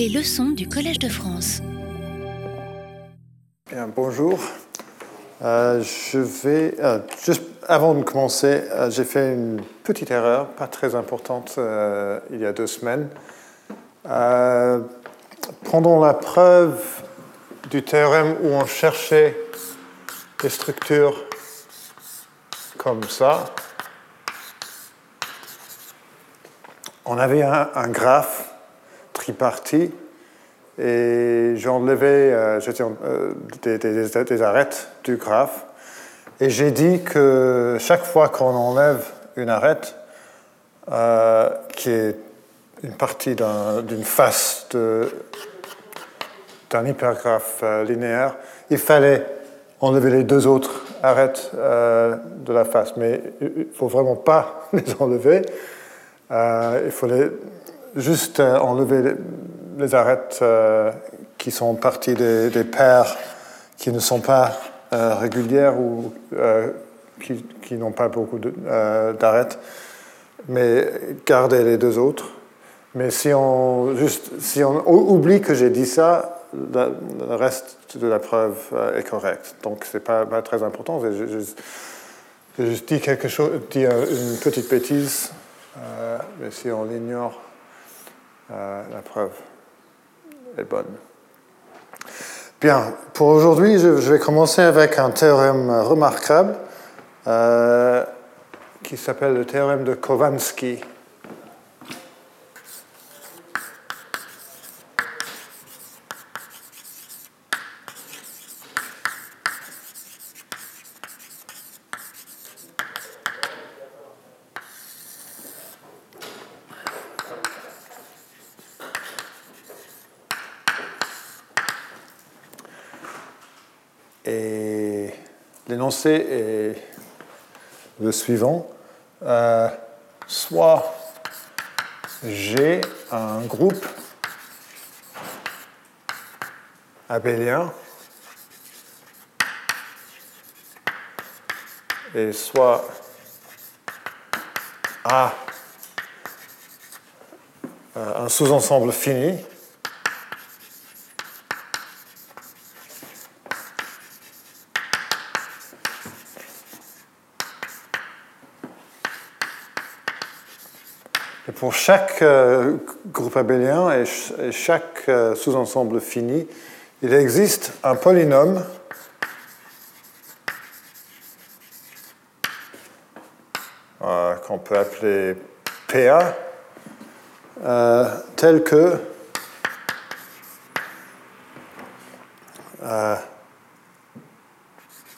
Les leçons du Collège de France. Bien, bonjour. Euh, je vais, euh, juste avant de commencer, euh, j'ai fait une petite erreur, pas très importante, il y a deux semaines. Pendant la preuve du théorème où on cherchait des structures comme ça, on avait un graphe tripartite et j'enlevais euh, euh, des, des- arêtes du graphe et j'ai dit que chaque fois qu'on enlève une arête, euh, qui est une partie d'un- d'une face d'un hypergraphe euh, linéaire, il fallait enlever les deux autres arêtes euh, de la face. Mais il ne faut vraiment pas les enlever. Il faut les- juste euh, enlever les, arêtes euh, qui sont partie des, paires qui ne sont pas euh, régulières ou qui, n'ont pas beaucoup d'arêtes, mais garder les deux autres. Mais si on, juste, si on ou- oublie que j'ai dit ça, le, reste de la preuve est correct. Donc c'est pas, pas très important. J'ai juste, dit quelque chose, dit une petite bêtise, mais si on l'ignore, euh, la preuve est bonne. Bien, pour aujourd'hui, je, vais commencer avec un théorème remarquable euh, qui s'appelle le théorème de Kovansky. Et l'énoncé est le suivant. Euh, soit j'ai un groupe abélien et soit A euh, un sous-ensemble fini pour chaque euh, groupe abélien et, ch- et chaque euh, sous-ensemble fini, il existe un polynôme. Euh, qu'on peut appeler PA, tel que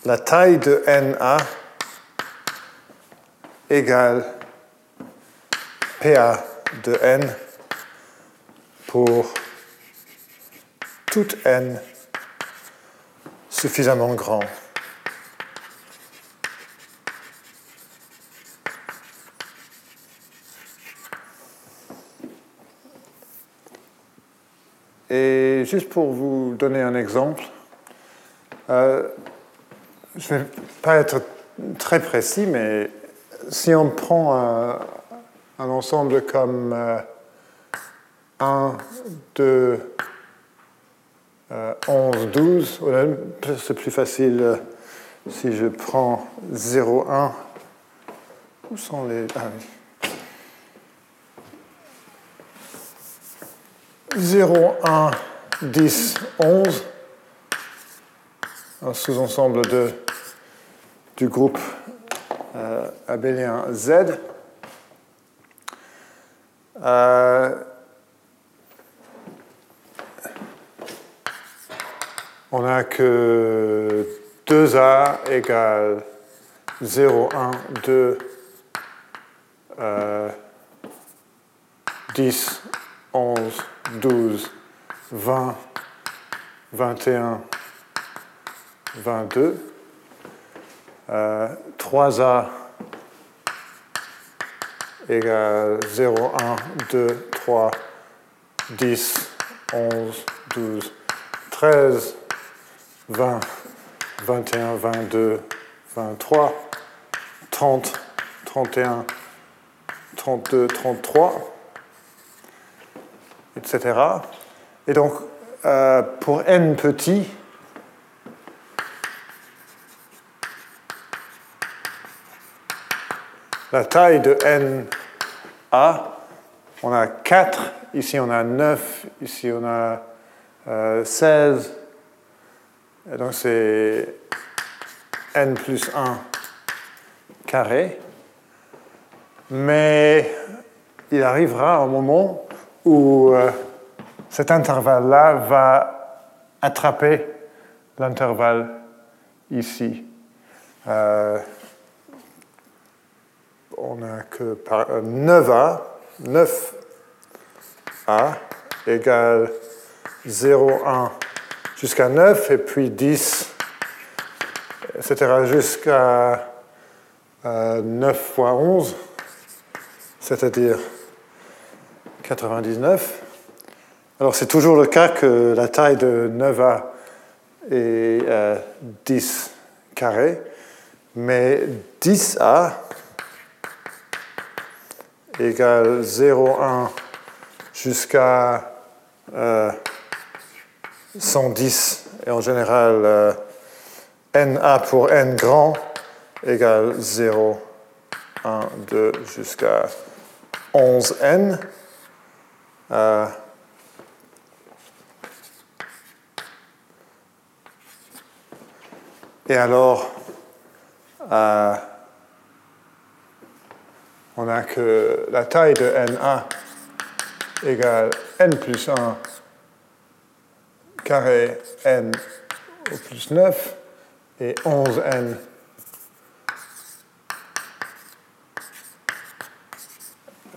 la taille de NA égale PA de n pour toute n suffisamment grand. Et juste pour vous donner un exemple, euh, je ne vais pas être très précis, mais si on prend un, un ensemble comme euh, 1, 2, euh, 11, 12, voilà, c'est plus facile euh, si je prends 0, 1. Où sont les. Ah oui. 0, 1, 10, 11. Un sous-ensemble du groupe euh, abélien Z. Euh, on a que 2A égale 0, 1, 2, euh, 10, 11, 12, 20, 21, 22. Euh, 3A égale 0, 1, 2, 3, 10, 11, 12, 13, 20, 21, 22, 23, 30, 31, 32, 33, etc. Et donc, euh, pour n petit, la taille de n a, on a 4, ici on a 9, ici on a 16, et donc c'est n plus 1 carré. Mais il arrivera un moment où euh, cet intervalle-là va attraper l'intervalle ici. Euh, on n'a que par, 9A, euh, 9A égale 0,1 jusqu'à 9 et puis 10, etc. jusqu'à 9 fois 11, c'est-à-dire 99. Alors c'est toujours le cas que la taille de 9A est 10 carré, mais 10A égale 0,1 jusqu'à 110, et en général euh, NA pour N grand égale 0, 1, 2 jusqu'à 11N. Euh, et alors, euh, on a que la taille de NA égale N plus 1 carré n au plus 9 et 11n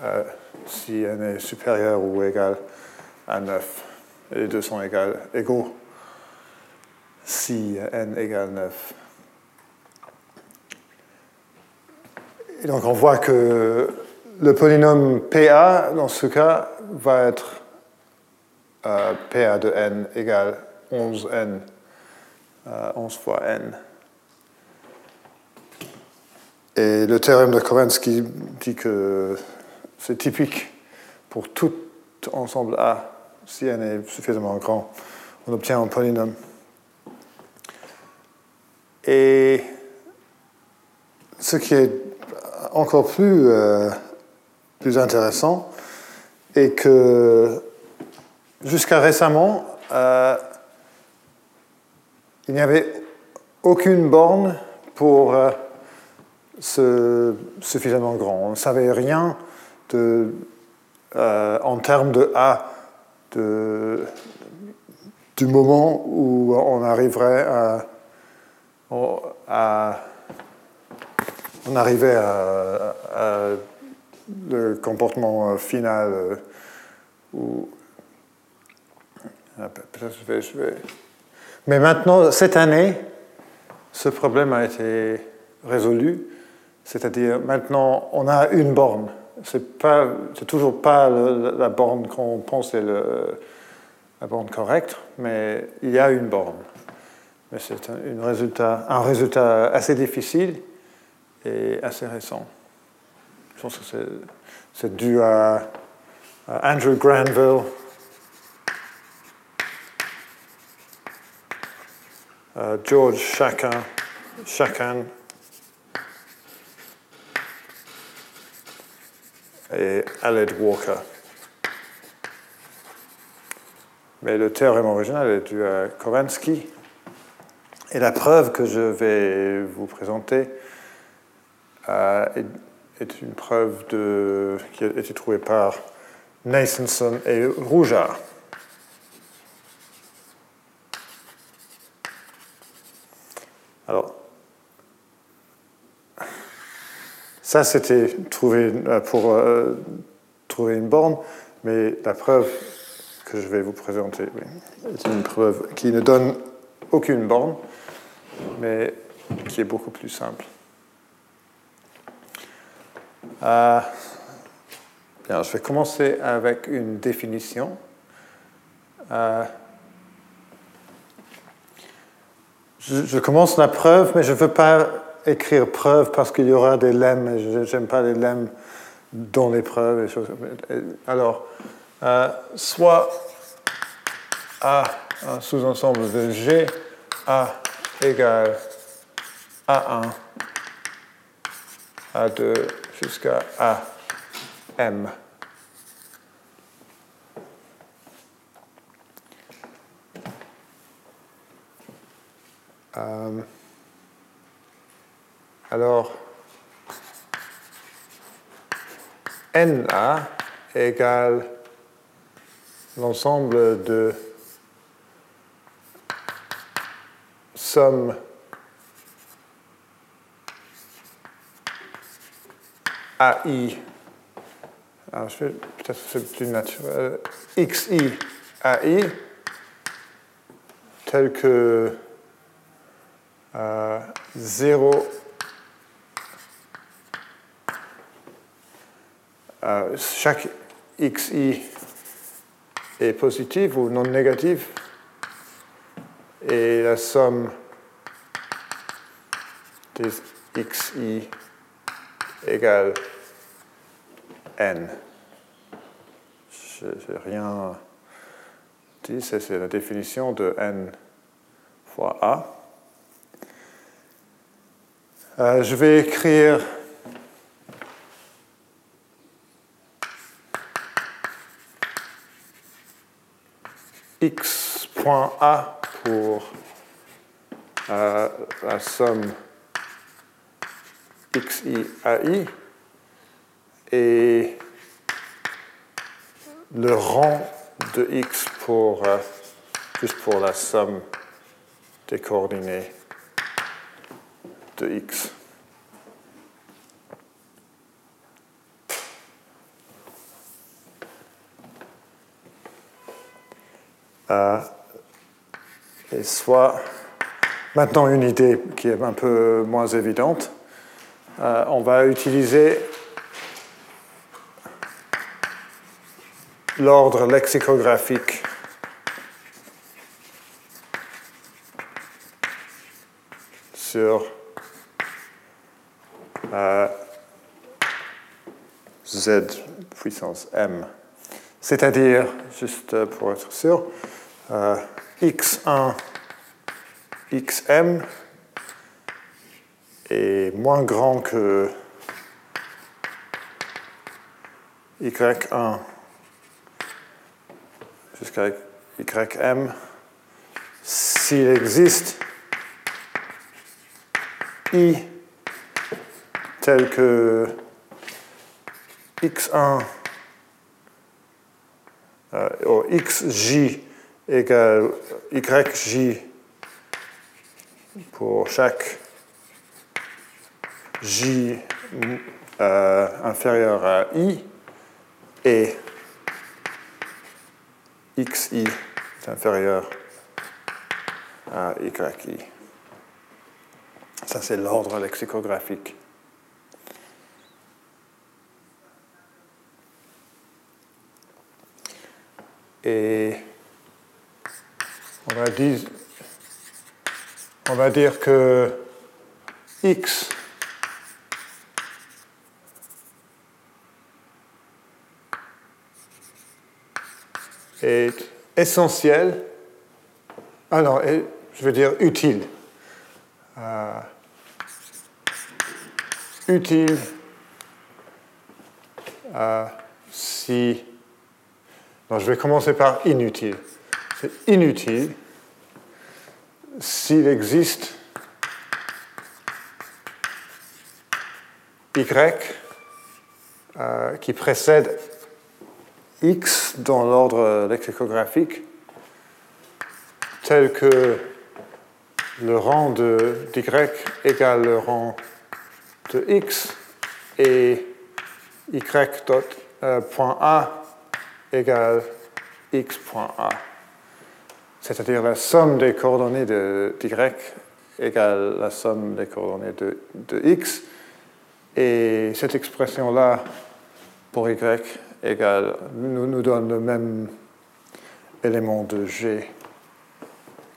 euh, si n est supérieur ou égal à 9. Et les deux sont égaux si n égale 9. Et donc on voit que le polynôme PA, dans ce cas, va être euh, PA de n égale 11n, 11 fois n. Et le théorème de Khovansky dit que c'est typique pour tout ensemble A, si n est suffisamment grand, on obtient un polynôme. Et ce qui est encore plus, euh, intéressant est que jusqu'à récemment, euh, il n'y avait aucune borne pour euh, ce suffisamment grand. On ne savait rien de, euh, en termes de A de, du moment où on arriverait à on arrivait à, le comportement final où ah, Mais maintenant, cette année, ce problème a été résolu. C'est-à-dire, maintenant, on a une borne. Ce n'est toujours pas la borne qu'on pense est la borne correcte, mais il y a une borne. Mais c'est un, un résultat assez difficile et assez récent. Je pense que c'est dû à Andrew Granville, Euh, George Chacun et Aled Walker. Mais le théorème original est dû à Kovansky. Et la preuve que je vais vous présenter est, une preuve qui a été trouvée par Nasonson et Rougeard. Alors, ça c'était trouver euh, pour euh, trouver une borne, mais la preuve que je vais vous présenter est une preuve qui ne donne aucune borne, mais qui est beaucoup plus simple. Euh, bien, je vais commencer avec une définition. Je, commence la preuve, mais je ne veux pas écrire preuve parce qu'il y aura des lemmes, je n'aime pas les lemmes dans les preuves. Alors, euh, soit A, un sous-ensemble de G, A égale A1, A2 jusqu'à AM. Euh, alors, NA égale l'ensemble de somme AI, alors je vais peut-être plus naturel, XI AI, tel que euh, 0 euh, chaque xi est positif ou non négatif et la somme des xi égale n. Je n'ai rien dit, c'est la définition de n fois a. Euh, je vais écrire x.a pour euh, la somme xi ai et le rang de x pour euh, juste pour la somme des coordonnées de x. Euh, et soit maintenant une idée qui est un peu moins évidente. Euh, on va utiliser l'ordre lexicographique sur euh, z puissance m. C'est-à-dire, juste pour être sûr, euh, x1, xm est moins grand que y1 jusqu'à ym s'il existe i tel que x1 euh, ou xj égale yj pour chaque j euh, inférieur à i et xi est inférieur à yi. Ça, c'est l'ordre lexicographique. Et on va dire, on va dire que x est essentiel, ah non, je veux dire utile. Euh, utile euh, si... Non, je vais commencer par inutile. C'est inutile s'il existe y euh, qui précède x dans l'ordre lexicographique tel que le rang de y égale le rang de x et y dot, euh, point A égale x.a. C'est-à-dire la somme des coordonnées de y égale la somme des coordonnées de, de x. Et cette expression-là, pour y, égale, nous, nous donne le même élément de G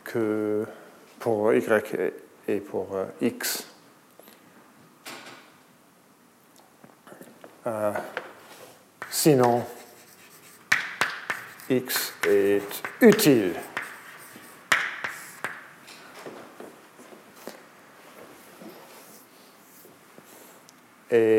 que pour Y et pour euh, X. Euh, sinon, X est utile. Et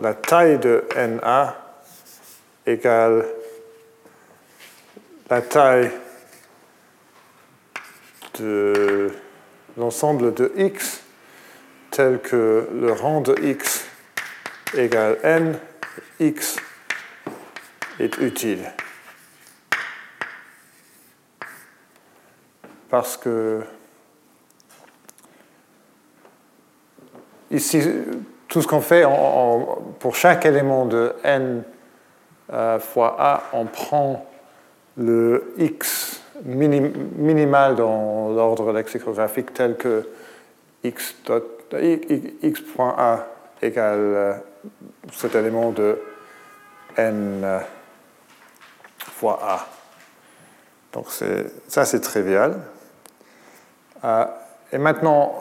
La taille de NA égale la taille de l'ensemble de x tel que le rang de x égale n, x est utile. Parce que ici, tout ce qu'on fait pour chaque élément de n euh, fois a, on prend le x minimal dans l'ordre lexicographique tel que x, point a égale euh, cet élément de n euh, fois a. Donc ça c'est trivial. et maintenant,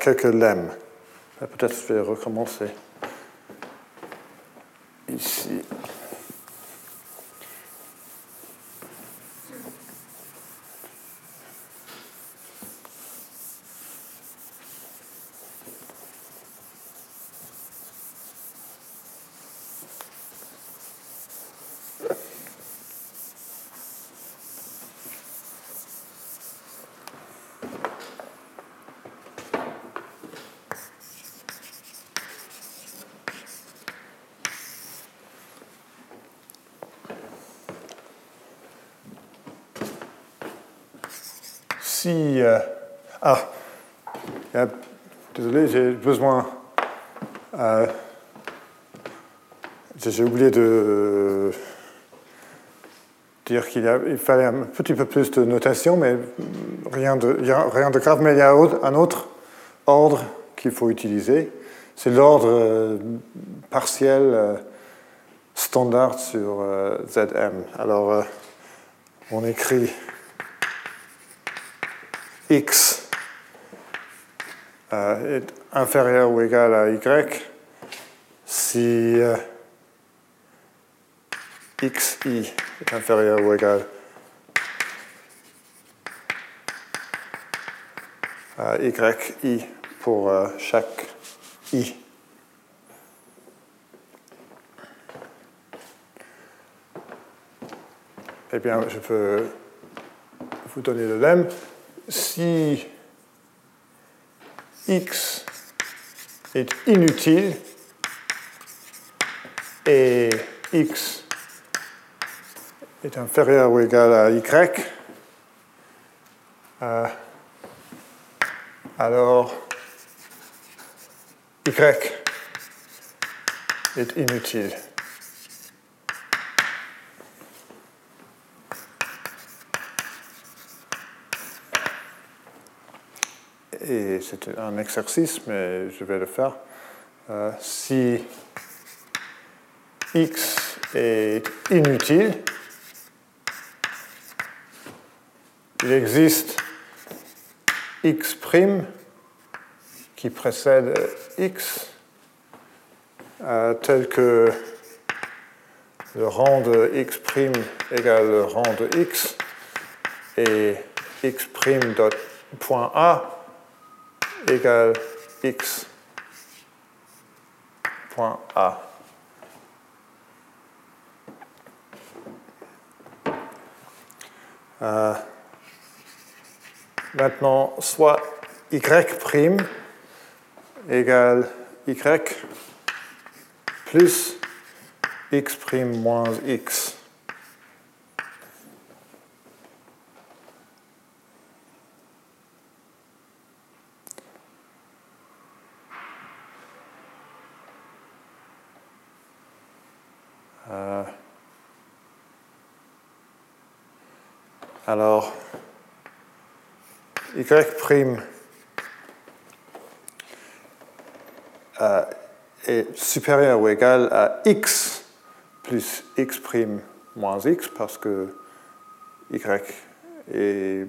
quelques lemmes. Peut-être je vais recommencer ici. si... Euh, ah, désolé, j'ai Euh, j'ai oublié de dire qu'il il fallait un petit peu plus de notation, mais rien de, rien de grave. Mais il y a un autre ordre qu'il faut utiliser. C'est l'ordre euh, partiel standard sur ZM. Alors, on écrit x euh, inférieur ou égal à y si euh, xi est inférieur ou égal à yi pour euh, chaque i. Eh bien, je peux vous donner le lemme si x est inutile et x est inférieur ou égal à y, euh, alors y est inutile. et c'est un exercice, mais je vais le faire. Euh, si x est inutile, il existe x' qui précède x, euh, tel que le rang de x' égale le rang de x, et x' dot point A égale x point A. Euh, maintenant, soit y' égale y plus x' moins x. Alors, y' euh, est supérieur ou égal à x plus x' moins x parce que y est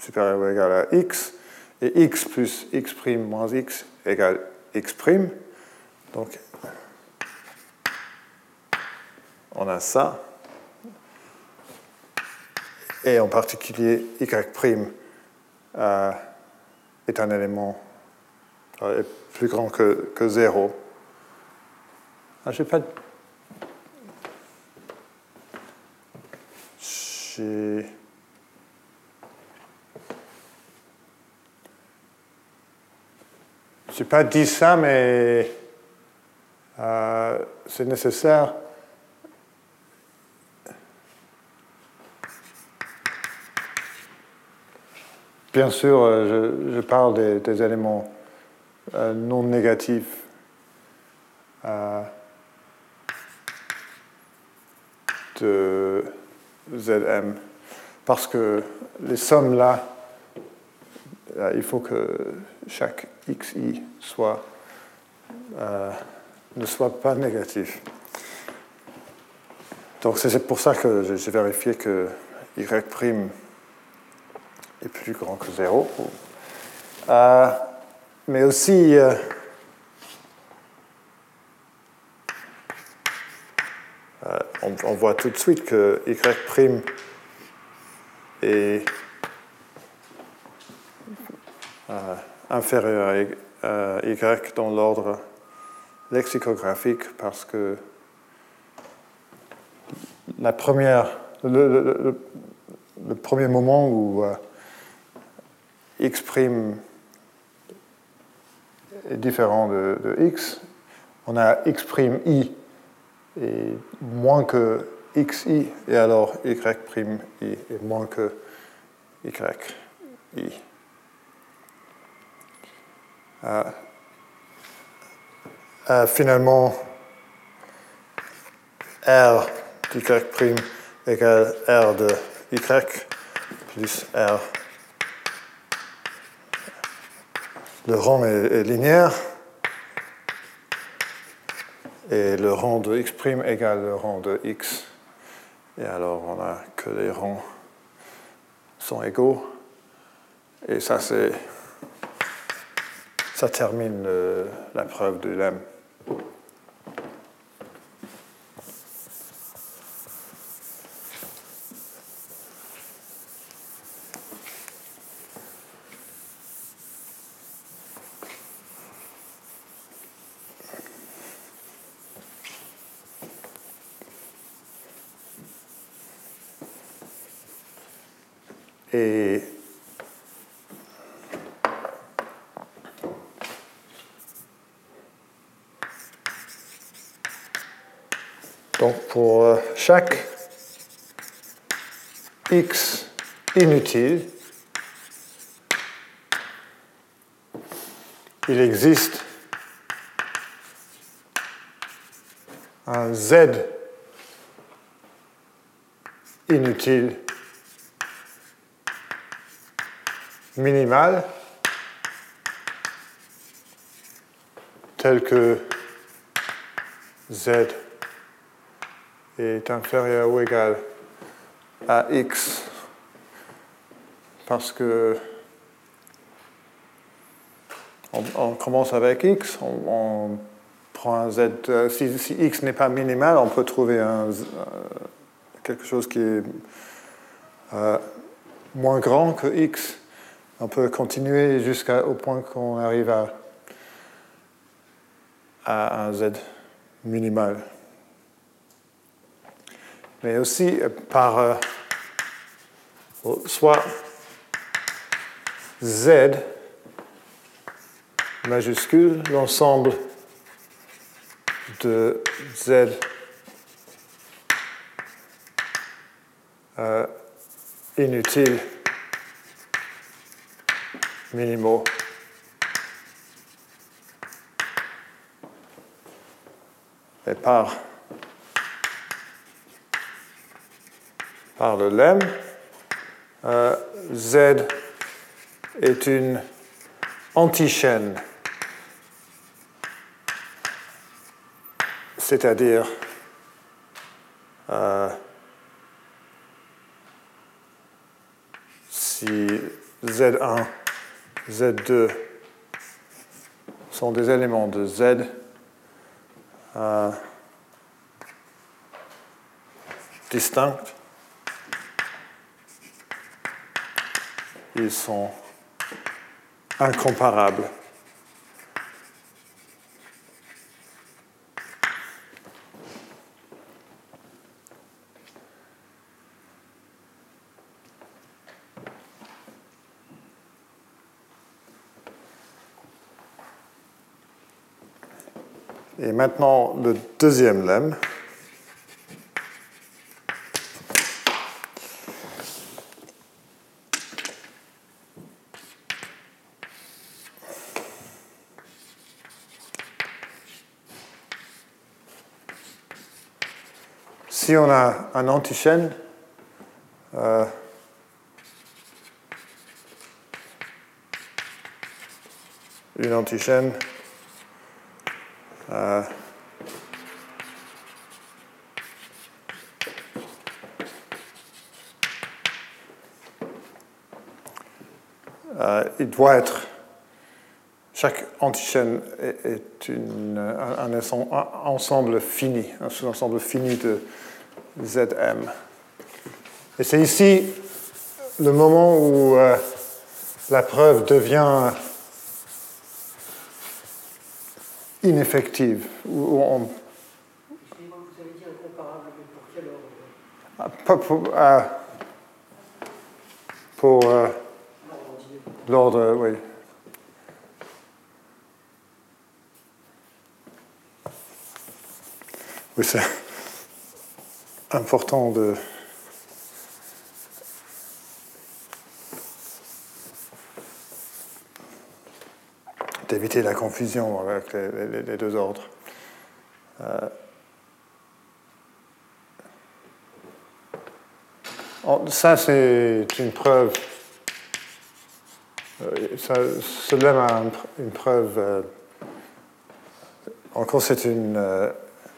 supérieur ou égal à x et x plus x' moins x égale x'. Donc, on a ça. Et en particulier, y' euh, est un élément euh, plus grand que, que 0. Ah, j'ai pas. J'ai. Je n'ai pas dit ça, mais euh, c'est nécessaire. Bien sûr, euh, je, parle des, éléments euh, non négatifs. de Zm. Parce que les sommes là, il faut que chaque xi euh, ne soit pas négatif. Donc c'est pour ça que j'ai vérifié que y' est plus grand que 0. Euh, mais aussi, euh, on, voit tout de suite que y' est inférieur à y dans l'ordre lexicographique parce que la première, le, premier moment où euh, x' est différent de, x, on a x' i est moins que xi, et alors y' i est moins que y i. Euh, euh, finalement, R d'y' égale R de y plus R. Le rang est, linéaire et le rang de x' égale le rang de x. Et alors on a que les rangs sont égaux. Et ça c'est ça termine euh, la preuve de l'âme. Et Donc pour euh, chaque x inutile, il existe un z inutile minimal tel que z est inférieur ou égal à x parce que on, commence avec x, on, prend un z. Euh, si, x n'est pas minimal, on peut trouver un, euh, quelque chose qui est euh, moins grand que x. On peut continuer jusqu'au point qu'on arrive à, à un z minimal mais aussi euh, par euh, soit Z majuscule, l'ensemble de Z euh, inutile minimaux et par par le lemme. Euh, Z est une antichaîne, c'est-à-dire euh, si Z1 Z2 sont des éléments de Z euh, distincts. Ils sont incomparables. Et maintenant, le deuxième lemme. Si on a un antichaîne, euh, une antichaîne, euh, euh, il doit être. Chaque antichaîne est, une, un, ensemble fini, un sous-ensemble fini de Zm. Et c'est ici le moment où euh, la preuve devient ineffective. Où on... Vous avez dit incomparable, mais pour quel ordre? Pour, pour euh, l'ordre, oui. Oui, c'est important de d'éviter la confusion avec les, deux ordres. Euh, ça, c'est une preuve. Euh, ça, cela une preuve. Euh, encore, c'est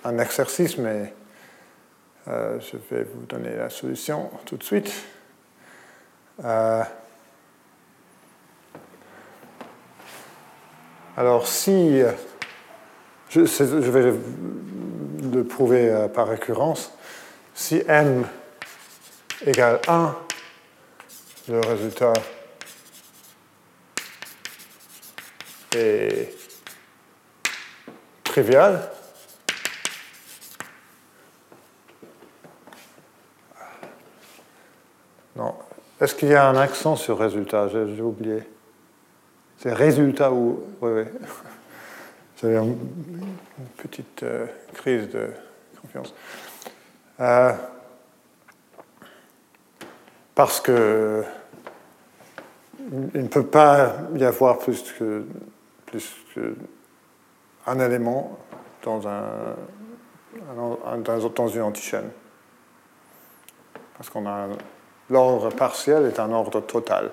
un exercice, mais je vais vous donner la solution tout de suite. Alors si, je, vais le prouver euh, par récurrence, si m égale 1, le résultat est trivial. Non. Est-ce qu'il y a un accent sur résultat? J'ai oublié. C'est résultat ou. Oui, oui. J'avais une petite euh, crise de confiance. Euh, parce que il ne peut pas y avoir plus que, plus que un élément dans, un, dans une antichaîne. Parce qu'on a l'ordre partiel est un ordre total.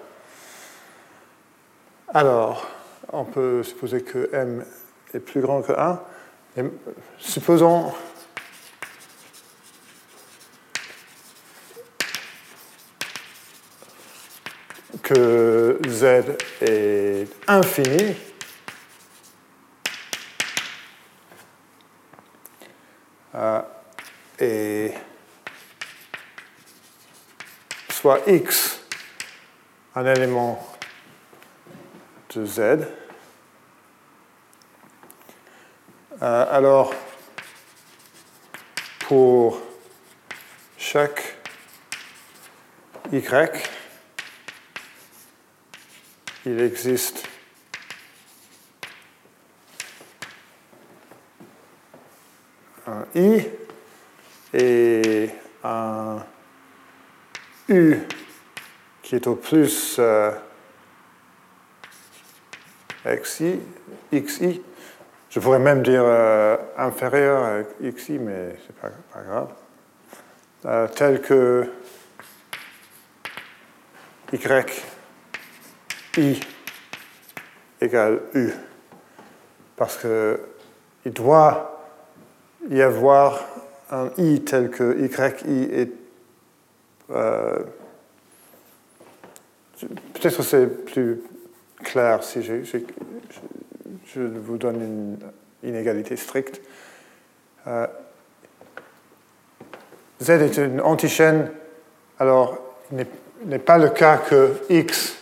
Alors, on peut supposer que m est plus grand que 1. Et supposons que z est infini. Euh, et soit x un élément de Z. Euh, alors, pour chaque Y, il existe un I et un U qui est au plus euh, xi, xi. Je pourrais même dire euh, inférieur à xi, mais c'est pas, pas grave. Euh, tel que y i égale u. Parce qu'il doit y avoir un i tel que yi est. Euh, peut-être c'est plus clair si je, vous donne une inégalité stricte. Euh, Z est une antichaîne, alors il n'est pas le cas que X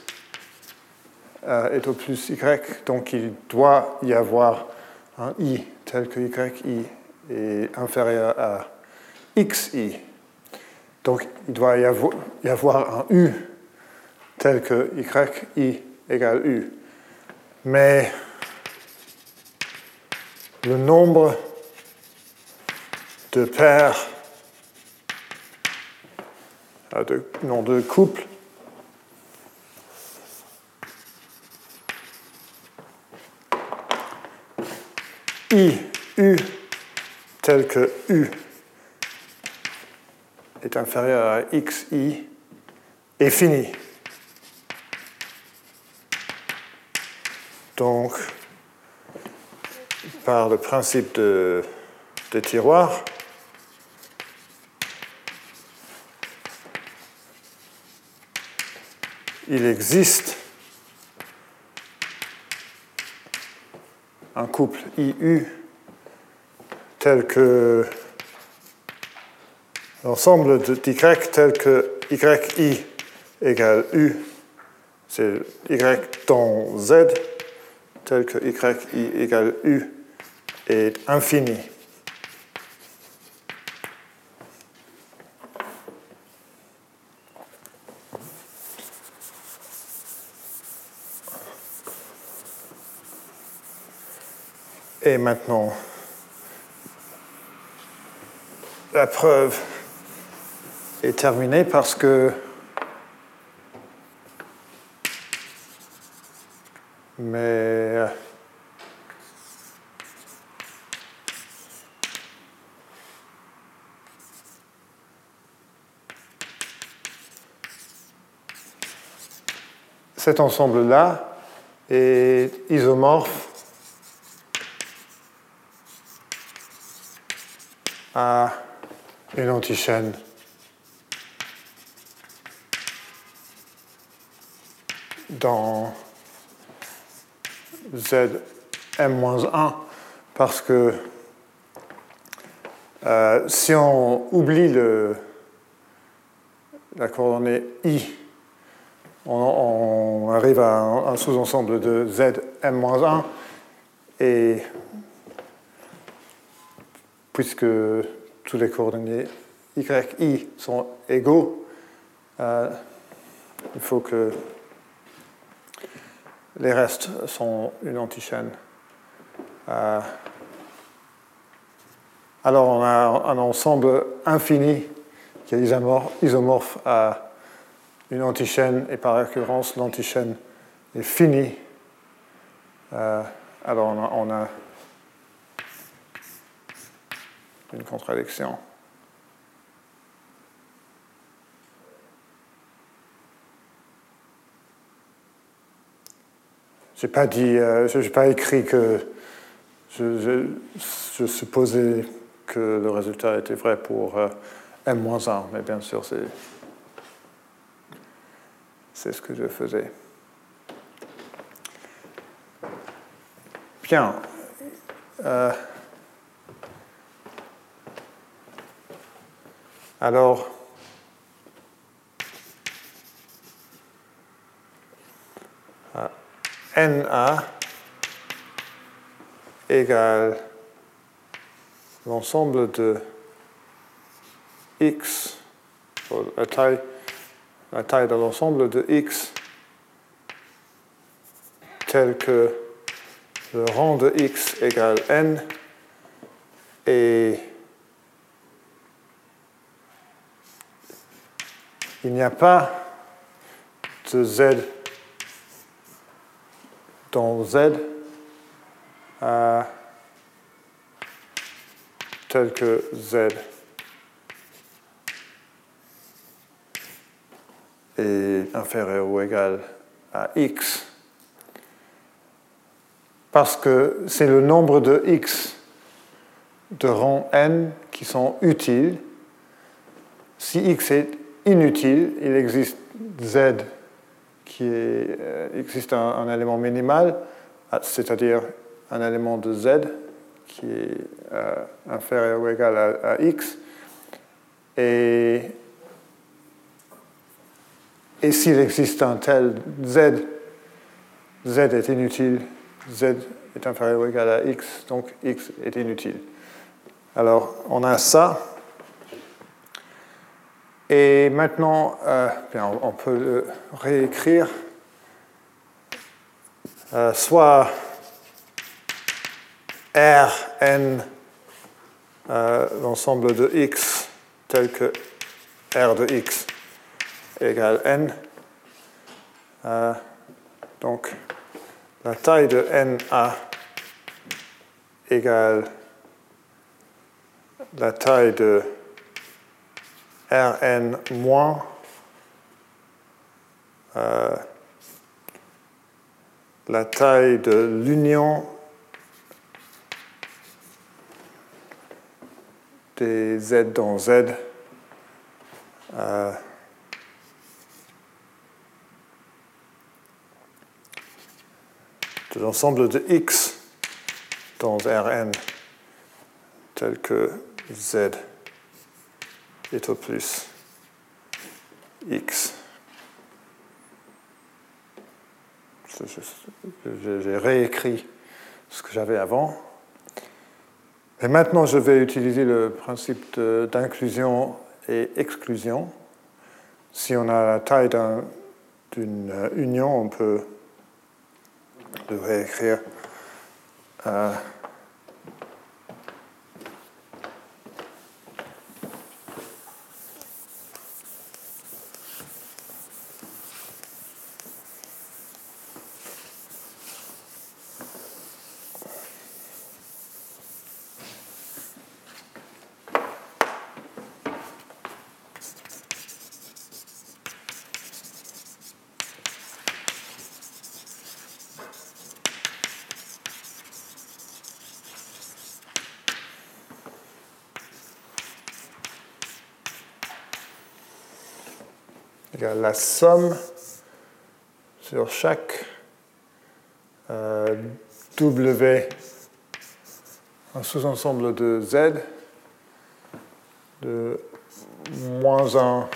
euh, est au plus Y, donc il doit y avoir un I tel que YI est inférieur à XI. Donc il doit y avoir un U tel que YI égale U. Mais le nombre de paires, de, non, de couples I, U, tel que U est inférieur à XI est fini. Donc, par le principe de, de tiroir, il existe un couple IU tel que l'ensemble d'Y tel que YI égale U, c'est Y dans Z tel que y égale u est infini. Et maintenant, la preuve est terminée parce que mais cet ensemble-là est isomorphe à une antichaîne. Dans z m-1 parce que euh, si on oublie le, la coordonnée i, on, arrive à un, sous-ensemble de z m-1 et puisque tous les coordonnées y, i sont égaux, euh, il faut que les restes sont une antichaîne. Euh, alors on a un ensemble infini qui est isomorphe à une antichaîne et par occurrence l'antichaîne est finie. Euh, alors on a une contradiction. Je n'ai pas dit, euh, pas écrit que je, supposais que le résultat était vrai pour euh, m-1, mais bien sûr, c'est, c'est ce que je faisais. Bien. Euh, alors, NA égale l'ensemble de x, la taille, la taille de l'ensemble de x tel que le rang de x égale n et il n'y a pas de z dans Z euh, tel que Z. Est inférieur ou égal à X. Parce que c'est le nombre de X de rang n qui sont utiles. Si X est inutile, il existe Z qui euh, existe un, élément minimal, c'est-à-dire un élément de z qui est euh, inférieur ou égal à, x. Et, et s'il existe un tel z, z est inutile, z est inférieur ou égal à x, donc x est inutile. Alors, on a ça. Et maintenant, euh, on peut le réécrire. Euh, soit R, n, euh, l'ensemble de x tel que R de x égale n. donc, la taille de NA égale la taille de Rn moins euh, la taille de l'union des Z dans Z euh, de l'ensemble de X dans Rn tel que Z est au plus X. J'ai réécrit ce que j'avais avant. Et maintenant, je vais utiliser le principe d'inclusion et exclusion. Si on a la taille d'une union, on peut le réécrire. Euh, la somme sur chaque euh, W, un sous-ensemble de Z, de moins 1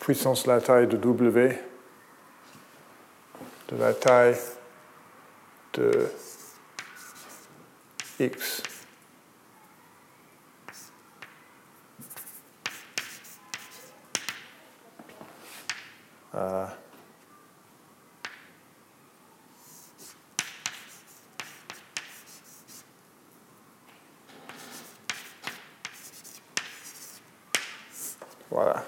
puissance la taille de W, de la taille de X Euh, voilà.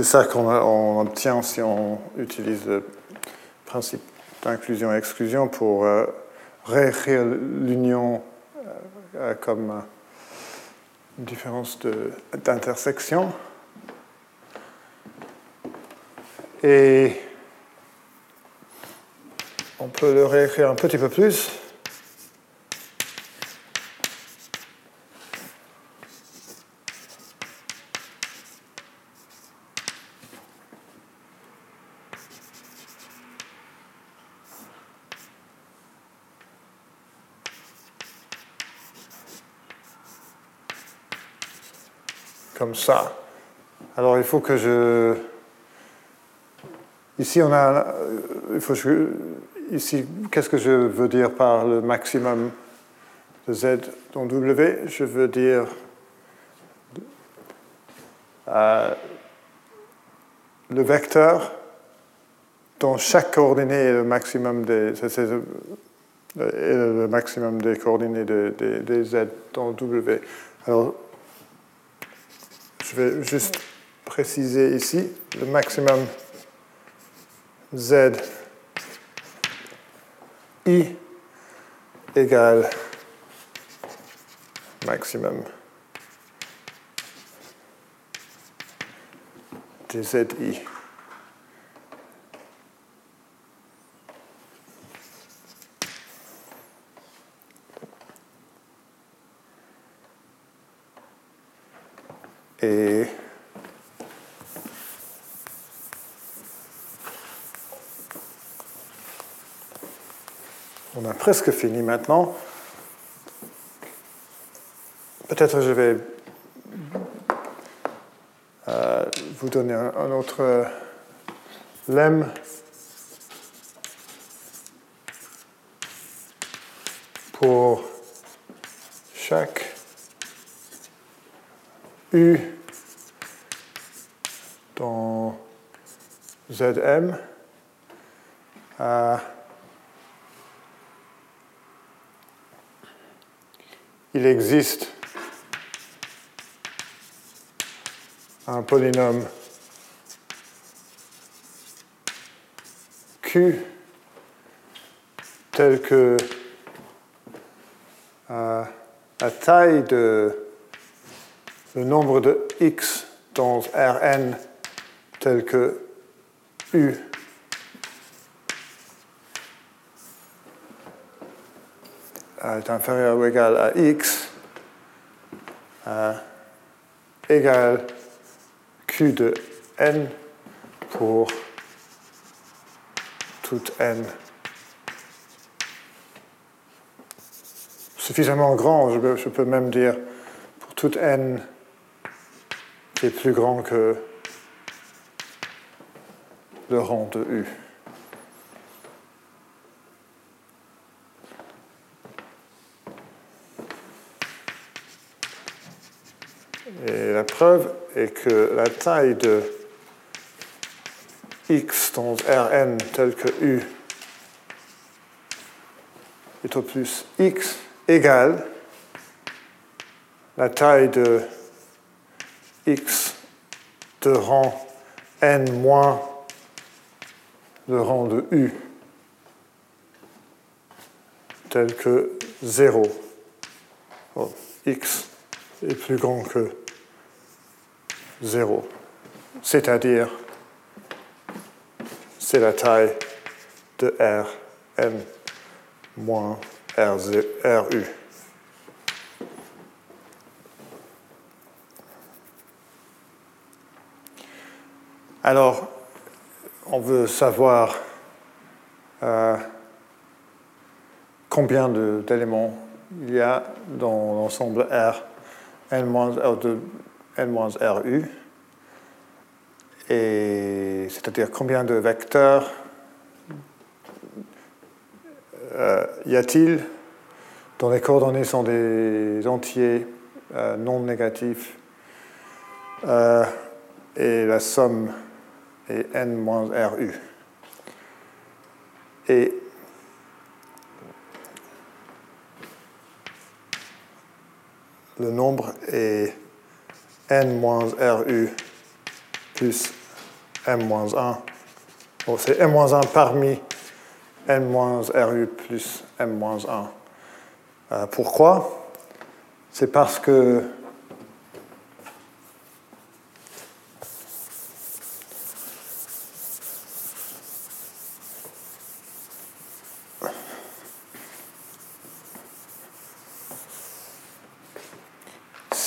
C'est ça qu'on obtient si on utilise le principe d'inclusion-exclusion pour euh, réécrire l'union euh, comme différence d'intersection. Et on peut le réécrire un petit peu plus. comme ça. Alors il faut que je... Ici, on a... Il faut Ici, qu'est-ce que je veux dire par le maximum de z? Dans W Je veux dire euh, le vecteur dont chaque coordonnée est le maximum des, le maximum des coordonnées des, des z dans W. Alors, je vais juste préciser ici le maximum z i égale maximum de zi. Et on a presque fini maintenant. Peut-être je vais euh, vous donner un, autre lemme. pour chaque U Zm euh, il existe un polynôme Q tel que euh, la taille de le nombre de x dans Rn tel que U. Est inférieur ou égal à x euh, égale q de n pour toute n. Suffisamment grand, je peux, même dire pour toute n qui est plus grand que rang de U. Et la preuve est que la taille de x dans Rn tel que U est au plus x égale la taille de x de rang n moins le rang de u tel que 0. x est plus grand que 0, c'est-à-dire c'est la taille de R moins RU. Alors, on veut savoir euh, combien d'éléments il y a dans l'ensemble R n-R2 n-RU, et c'est-à-dire combien de vecteurs euh, y a-t-il? Dont les coordonnées sont des entiers euh, non négatifs. Et la somme est n moins RU. Et le nombre est n moins RU plus m moins 1. Bon, c'est m moins 1 parmi n-RU plus m-1. Euh, pourquoi? C'est parce que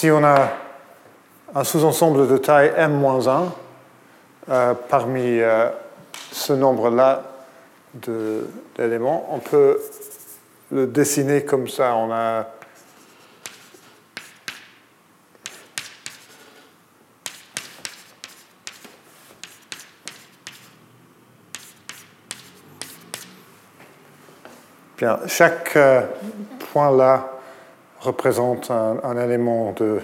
si on a un sous-ensemble de taille m-1 euh, parmi euh, ce nombre-là d'éléments. On peut le dessiner comme ça. On a Bien, chaque euh, point là représente un, élément de.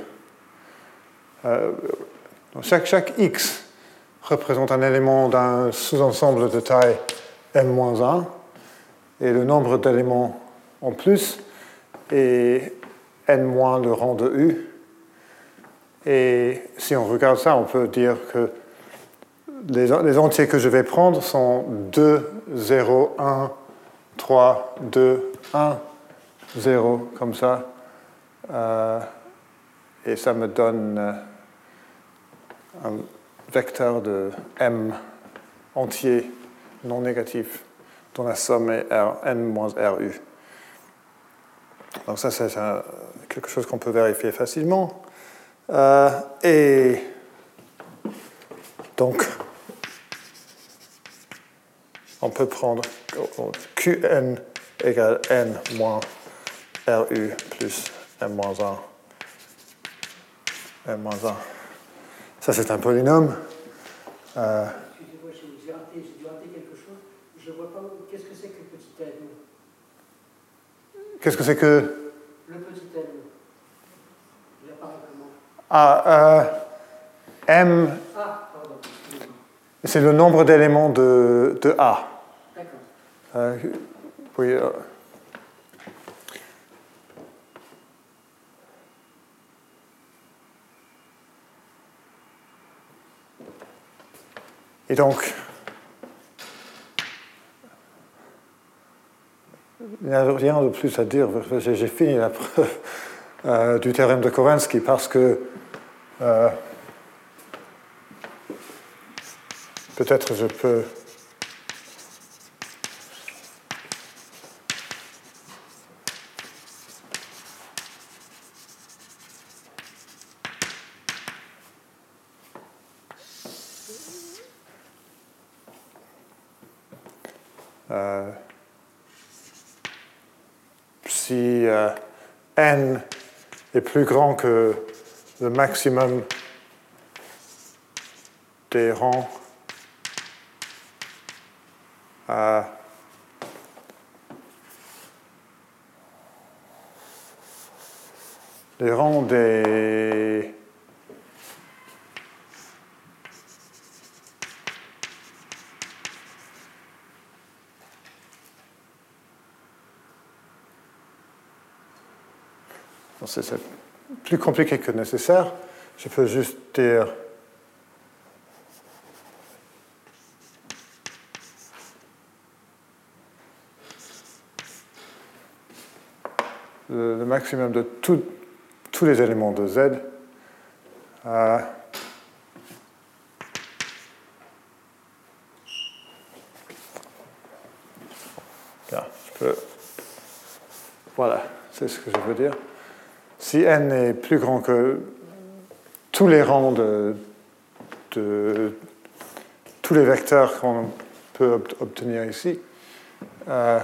Euh, chaque, x représente un élément d'un sous-ensemble de taille m-1 et le nombre d'éléments en plus est n- le rang de u. Et si on regarde ça, on peut dire que les entiers que je vais prendre sont 2, 0, 1, 3, 2, 1, 0, comme ça. Euh, et ça me donne euh, un vecteur de m entier non négatif dont la somme est n moins RU. Donc ça, c'est quelque chose qu'on peut vérifier facilement. Euh, et donc, on peut prendre Qn égale n moins Ru plus m moins 1. m moins 1. Ça, c'est un polynôme. Euh, Excusez-moi, j'ai raté, dû rater quelque chose. Je ne vois pas. Qu'est-ce que c'est que? Le petit n Qu'est-ce que c'est que Le petit n. Il apparaît comment? Ah, euh, m. Ah, pardon. C'est le nombre d'éléments de, de A. D'accord. Euh, oui. Euh, Et donc, il n'y a rien de plus à dire. J'ai fini la preuve euh, du théorème de Kowalski parce que euh, peut-être je peux Euh, si euh, n est plus grand que le maximum des rangs euh, les rangs des c'est plus compliqué que nécessaire. Je peux juste dire le, maximum de tous les éléments de Z. Euh, je peux, voilà, c'est ce que je veux dire si n est plus grand que tous les rangs de, tous les vecteurs qu'on peut obtenir ici, euh,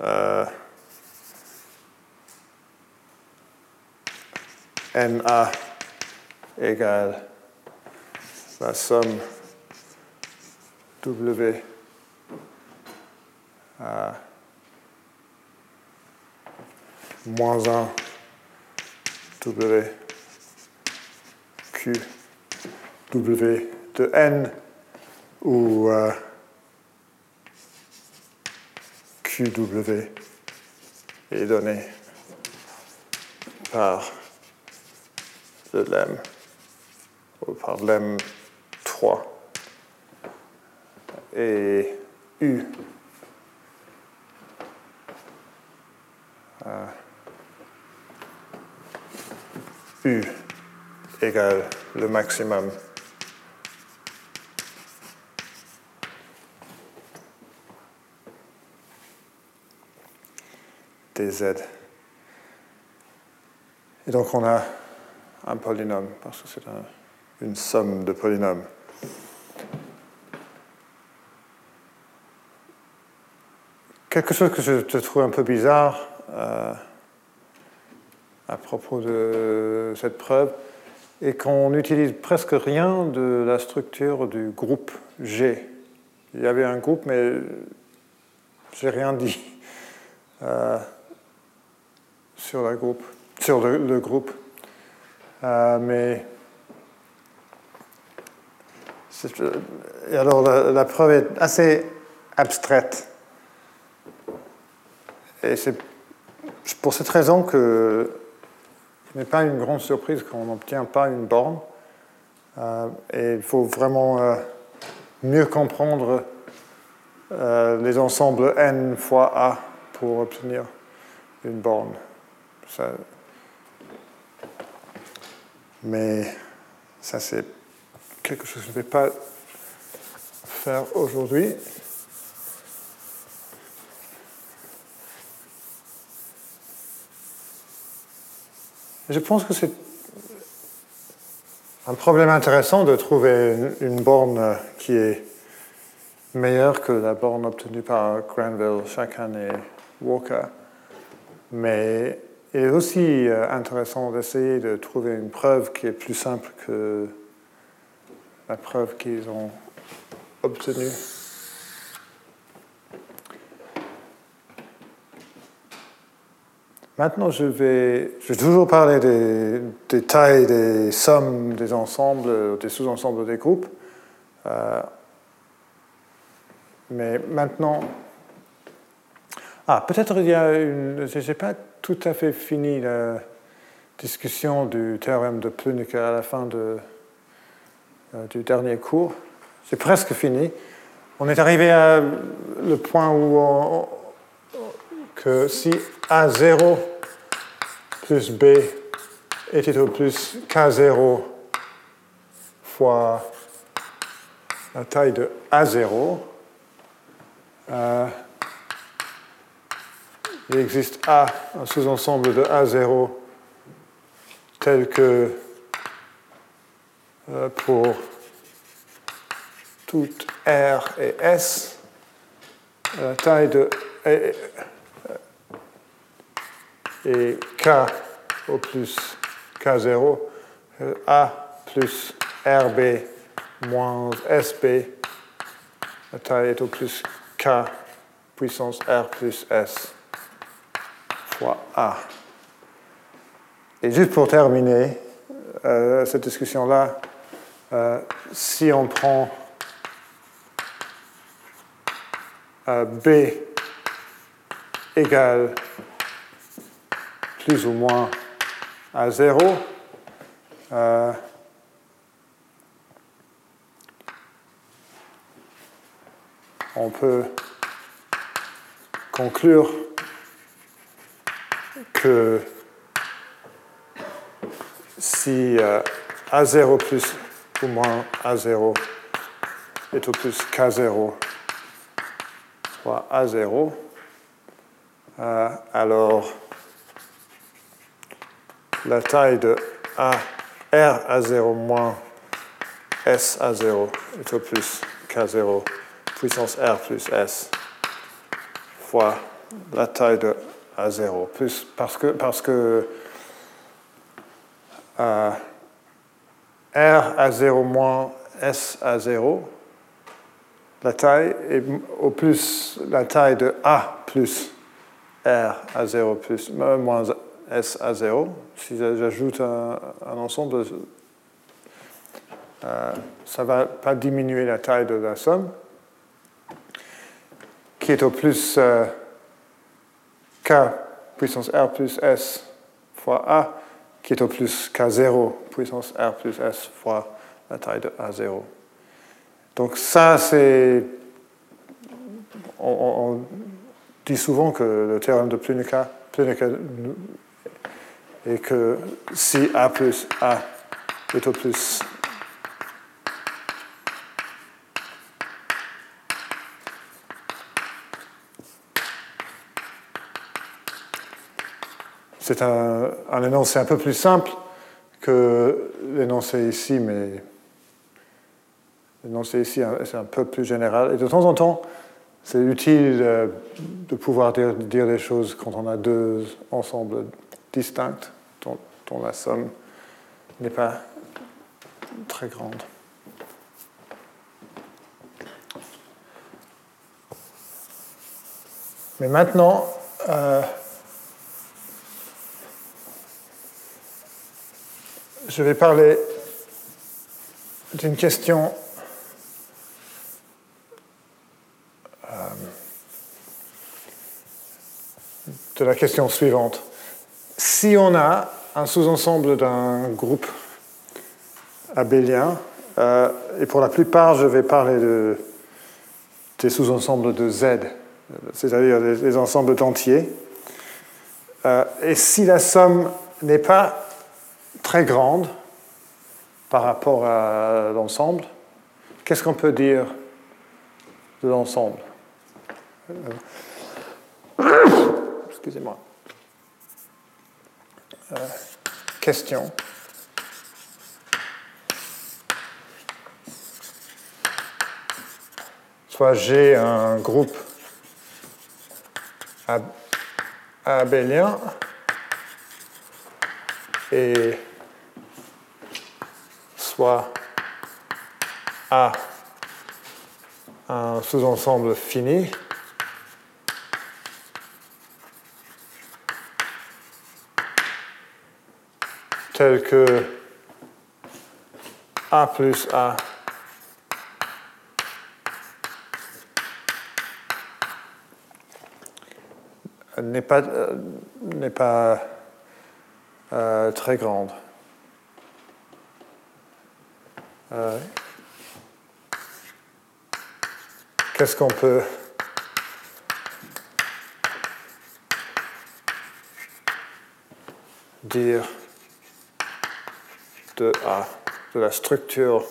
euh, NA égale la somme W moins 1 W Q W de N ou euh, QW est donné par le lemme ou par lemme 3 et U U égale le maximum des Z. Et donc on a un polynôme, parce que c'est une somme de polynômes. Quelque chose que je trouve un peu bizarre, euh, à propos de cette preuve et qu'on n'utilise presque rien de la structure du groupe G. Il y avait un groupe, mais j'ai rien dit euh, sur, le, groupe. Euh, mais et alors la, preuve est assez abstraite. Et c'est pour cette raison que ce n'est pas une grande surprise qu'on n'obtient pas une borne. Euh, et il faut vraiment euh, mieux comprendre euh, les ensembles n fois a pour obtenir une borne. Mais ça, c'est quelque chose que je ne vais pas faire aujourd'hui. Je pense que c'est un problème intéressant de trouver une, borne qui est meilleure que la borne obtenue par Granville, Chacun et Walker. Mais il est aussi euh, intéressant d'essayer de trouver une preuve qui est plus simple que la preuve qu'ils ont obtenue. Maintenant, je vais, je vais toujours parler des, tailles des sommes des ensembles, des sous-ensembles des groupes. Euh, mais maintenant, ah, peut-être il y a une. Je n'ai pas tout à fait fini la discussion du théorème de Plünicke à la fin euh, du dernier cours. C'est presque fini. On est arrivé à le point où que si A0 plus B est égal plus K0 fois la taille de A0, euh, il existe A, un sous-ensemble de A0 tel que euh, pour toute R et S, la taille de et, et K au plus K0, euh, A plus RB moins SB, la taille est au plus K puissance R plus S. A. Et juste pour terminer euh, cette discussion-là, euh, si on prend B égale plus ou moins à 0, on peut conclure que si euh, A0 plus ou moins A0 est au plus K0 fois A0, euh, alors la taille de A, R A0 moins S A0 est au plus K0 puissance R plus S fois la taille de à 0. Plus parce que, parce que euh, R à 0 moins S à 0, la taille est au plus la taille de A plus R à 0 plus moins S à 0. Si j'ajoute un, ensemble, euh, ça ne va pas diminuer la taille de la somme, qui est au plus euh, K puissance R plus S fois A, qui est au plus K0 puissance R plus S fois la taille de A0. Donc ça, c'est... On, dit souvent que le théorème de Plünicke, est que si A plus A est au plus C'est un, énoncé un peu plus simple que l'énoncé ici, mais l'énoncé ici, c'est un peu plus général. Et de temps en temps, c'est utile de pouvoir dire, des choses quand on a deux ensembles distincts dont, dont la somme n'est pas très grande. Mais maintenant, euh, je vais parler d'une question euh, de la question suivante. Si on a un sous-ensemble d'un groupe abélien, euh, et pour la plupart, je vais parler de, des sous-ensembles de Z, c'est-à-dire des, ensembles d'entiers, euh, et si la somme n'est pas très grande par rapport à l'ensemble. Qu'est-ce qu'on peut dire de l'ensemble? Excusez-moi. Question. Soit j'ai un groupe abélien et soit A un sous-ensemble fini que A plus A n'est pas, euh, n'est pas euh, très grande. Euh, qu'est-ce qu'on peut dire? De A, de la structure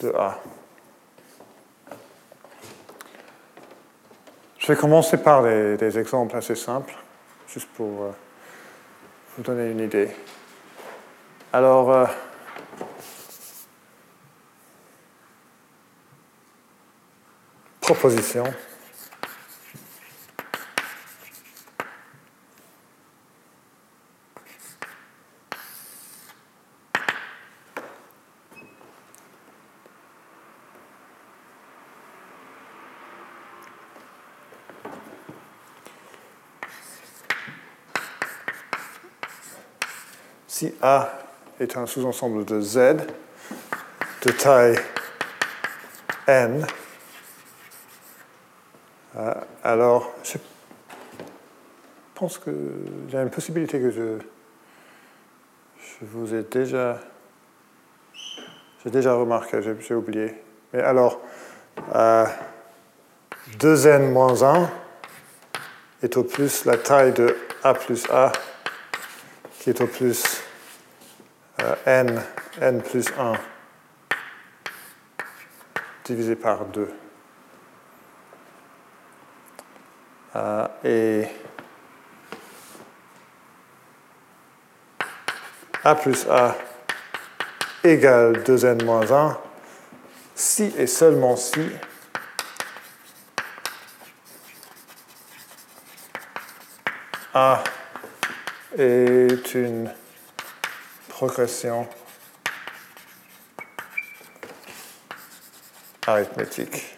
de A. Je vais commencer par des, exemples assez simples, juste pour euh, vous donner une idée. Alors, euh, proposition. Si A est un sous-ensemble de Z de taille n, euh, alors je pense qu'il y a une possibilité que je, je vous ai déjà, j'ai déjà remarqué, j'ai oublié. Mais alors, 2n moins 1 est au plus la taille de A plus A qui est au plus euh, n, n plus 1 divisé par 2. Euh, et a plus a égale 2n moins 1 si et seulement si a est une progression arithmétique.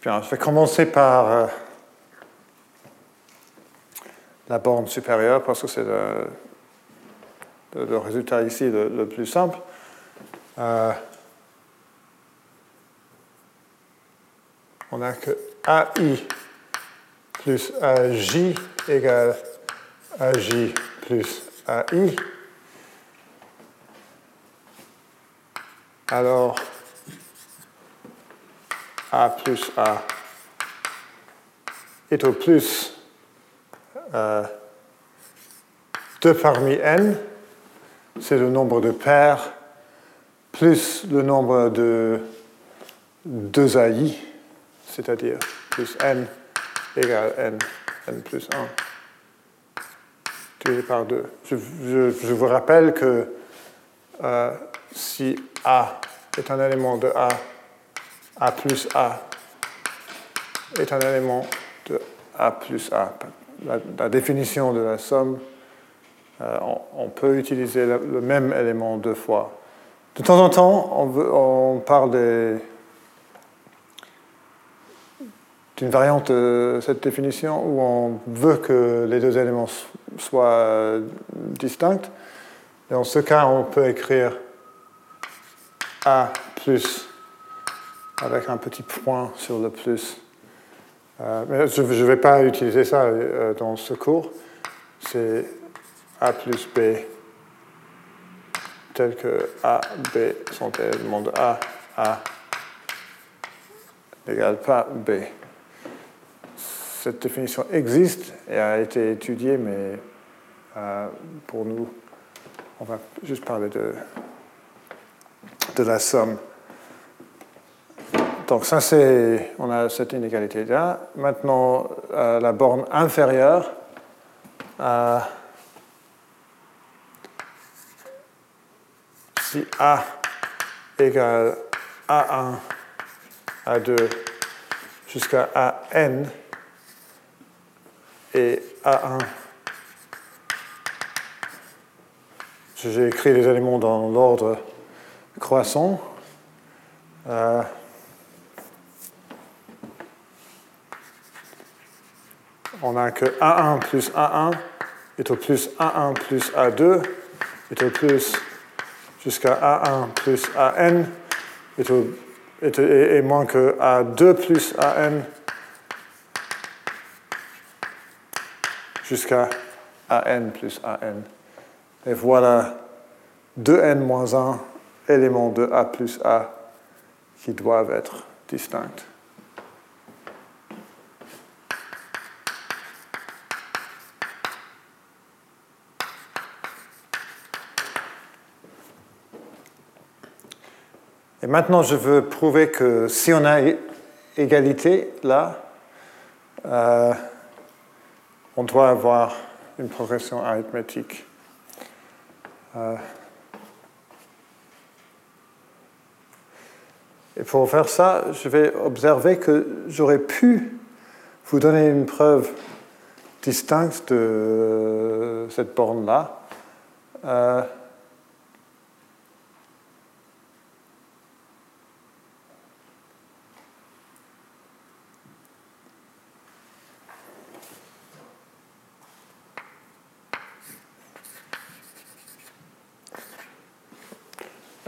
Bien, je vais commencer par euh, la borne supérieure parce que c'est le, résultat ici le, plus simple. Euh, on a que AI plus AJ égale AJ plus AI. Alors, A plus A est au plus euh, 2 parmi n, c'est le nombre de paires, plus le nombre de 2 AI c'est-à-dire plus n égale n, n plus 1, divisé par 2. Je, vous rappelle que euh, si A est un élément de A, A plus A est un élément de A plus A. La, définition de la somme, euh, on, peut utiliser le, même élément deux fois. De temps en temps, on, on parle des une variante de cette définition où on veut que les deux éléments soient distincts. Dans ce cas, on peut écrire A plus avec un petit point sur le plus. Euh, je ne vais pas utiliser ça euh, dans ce cours. C'est A plus B tel que A, B sont éléments de A, A pas B cette définition existe et a été étudiée, mais euh, pour nous. On va juste parler de, de la somme. Donc ça c'est, on a cette inégalité là. Maintenant euh, la borne inférieure. Euh, si A égale A1, A2 jusqu'à AN et A1. J'ai écrit les éléments dans l'ordre croissant. Euh, on n'a que A1 plus A1 est au plus A1 plus A2 est au plus jusqu'à A1 plus AN est, au, est, est, moins que A2 plus AN jusqu'à AN plus AN. Et voilà 2N moins 1 éléments de A plus A qui doivent être distincts. Et maintenant, je veux prouver que si on a égalité là, euh, on doit avoir une progression arithmétique. Euh, et pour faire ça, je vais observer que j'aurais pu vous donner une preuve distincte de cette borne-là. Euh,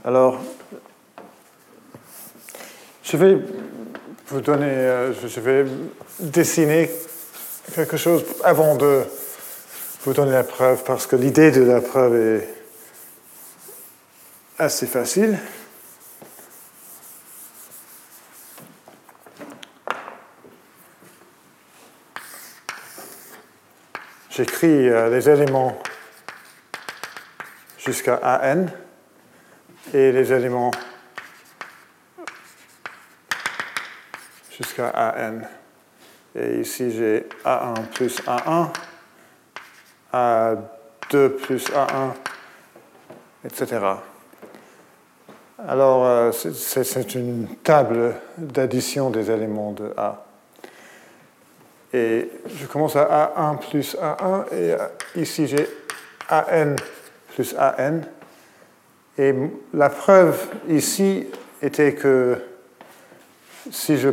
Alors, je vais vous donner, euh, je vais dessiner quelque chose avant de vous donner la preuve, parce que l'idée de la preuve est assez facile. J'écris euh, les éléments jusqu'à AN et les éléments jusqu'à AN. Et ici, j'ai A1 plus A1, A2 plus A1, etc. Alors, euh, c'est une table d'addition des éléments de A. Et je commence à A1 plus A1, et euh, ici j'ai AN plus AN. Et la preuve ici était que si je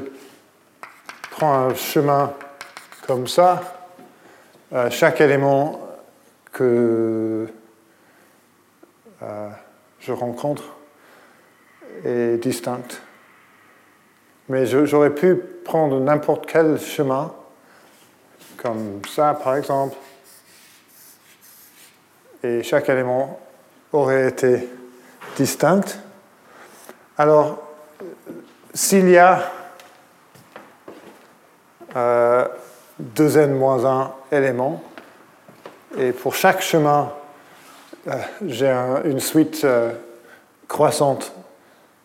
prends un chemin comme ça, euh, chaque élément que euh, je rencontre est distinct. Mais j'aurais pu prendre n'importe quel chemin, comme ça par exemple, et chaque élément aurait été Alors, s'il y a euh, 2n moins 1 éléments, et pour chaque chemin, euh, j'ai une suite euh, croissante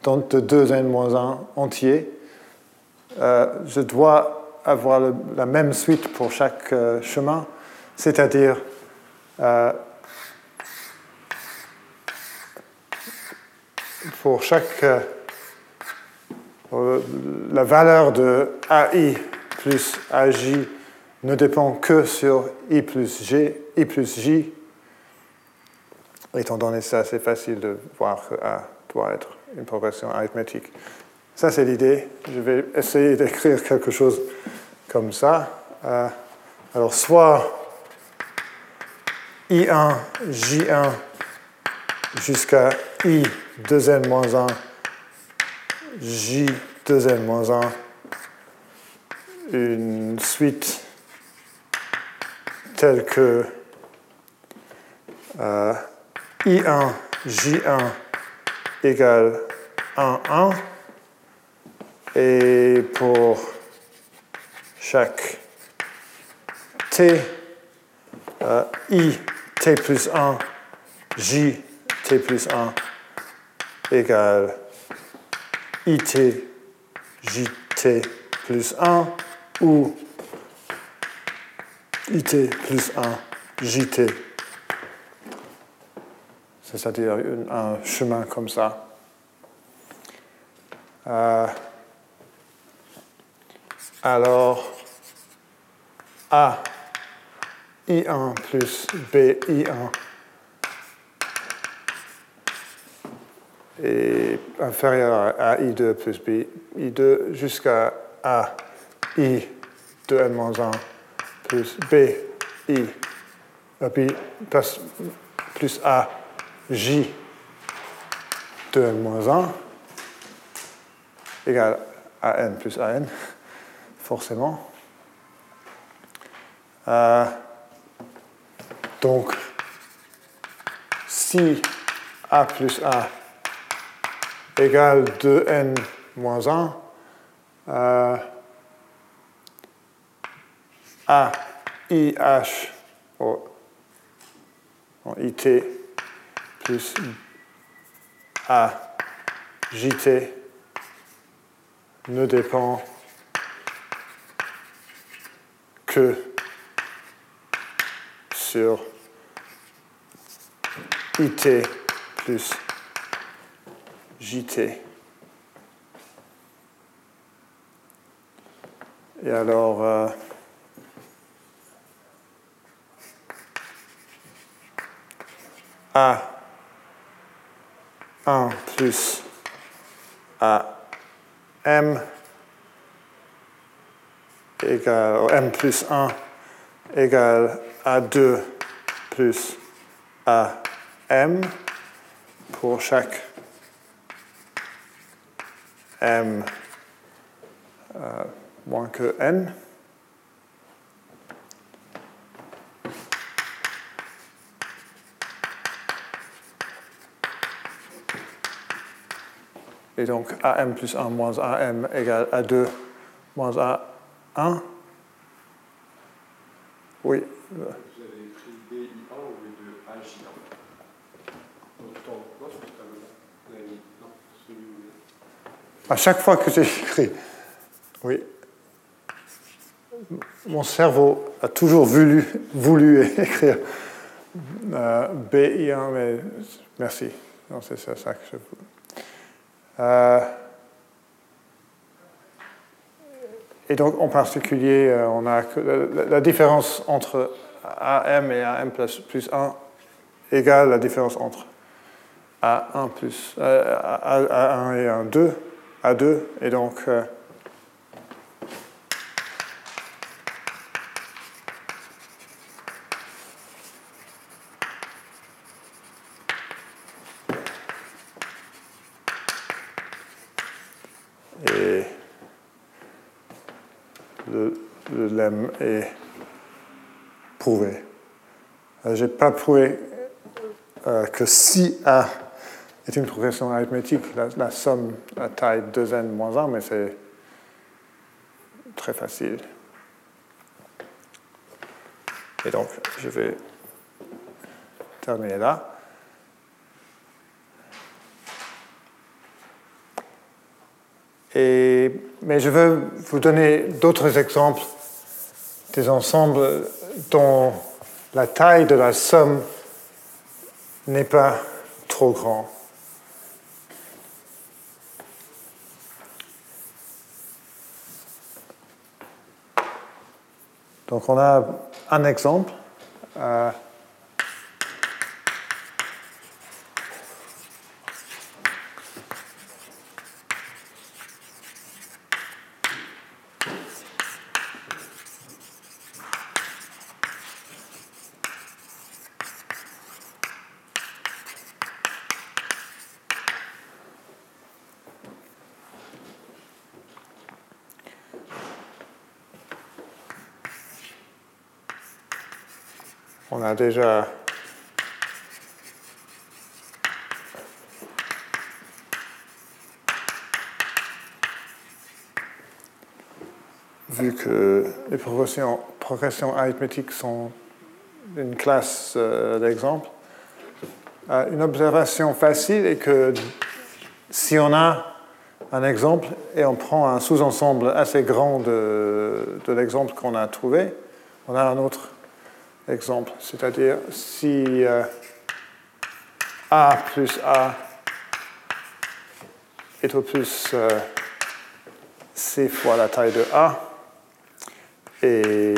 de 2n moins 1 entier, euh, je dois avoir la même suite pour chaque chemin, c'est-à-dire pour chaque. Euh, la valeur de AI plus AJ ne dépend que sur I plus G, I plus J. Étant donné ça, c'est facile de voir que A doit être une progression arithmétique. Ça, c'est l'idée. Je vais essayer d'écrire quelque chose comme ça. Euh, alors, soit I1, J1 jusqu'à I 2n moins 1, J 2n moins 1, une suite telle que euh, I1, J1 égale 1, 1, et pour chaque T, euh, I, t plus 1, j t plus 1 égale IT JT plus 1 ou IT plus 1 JT. C'est-à-dire un chemin comme ça. Euh, alors, A I1 plus BI1 est inférieur à I2 plus B I2 jusqu'à A I de N-1 plus B I B plus, plus A J de N-1 égale à N plus AN, forcément. Euh, donc, si A plus A égale 2n moins 1, euh, A, IH, oh, IT plus A, JT ne dépend que sur IT plus JT. Et alors, euh, A 1 plus A M égale, M plus 1 égale A2 plus AM pour chaque M euh, moins que N. Et donc AM plus 1 moins AM égale A2 moins A1. Oui. Vous avez écrit BI1 au lieu de AJ1. Donc, dans votre tableau-là, vous avez mis non, celui où À chaque fois que j'écris, oui, mon cerveau a toujours voulu, écrire euh, BI1, mais merci. C'est ça, que je. Euh, et donc, en particulier, euh, on a la, la différence entre AM et AM plus, plus 1 égale la différence entre A1 plus euh, A, A1 et A 2, A2, et donc euh, et le, le lemme est prouvé. Je n'ai pas prouvé euh, que si A est une progression arithmétique, la, la somme à taille 2n moins 1, mais c'est très facile. Et donc, je vais terminer là. Et, mais je veux vous donner d'autres exemples des ensembles dont la taille de la somme n'est pas trop grande. Donc on a un exemple. Euh, déjà vu que les progressions, arithmétiques sont une classe euh, d'exemple. Euh, une observation facile est que si on a un exemple et on prend un sous-ensemble assez grand de l'exemple qu'on a trouvé, on a un autre exemple. C'est-à-dire si euh, A plus A est au plus euh, C fois la taille de A, et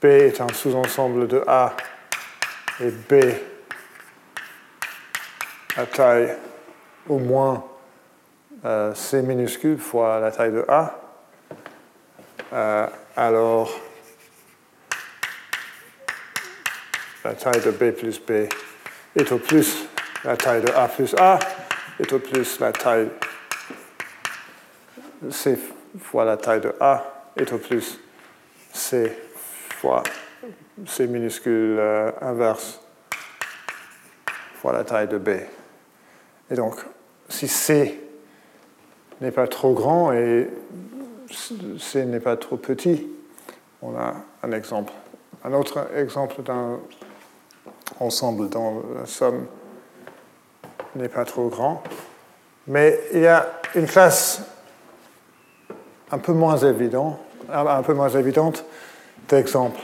B est un sous-ensemble de A et B à taille au moins euh, C minuscule fois la taille de A, alors la taille de B plus B est au plus la taille de A plus A est au plus la taille C fois la taille de A est au plus C fois C minuscule euh, inverse fois la taille de B. Et donc, si C n'est pas trop grand et C n'est pas trop petit, on a un exemple. Un autre exemple d'un ensemble dont la somme n'est pas trop grand. Mais il y a une classe un peu moins évidente, un peu moins évidente d'exemples.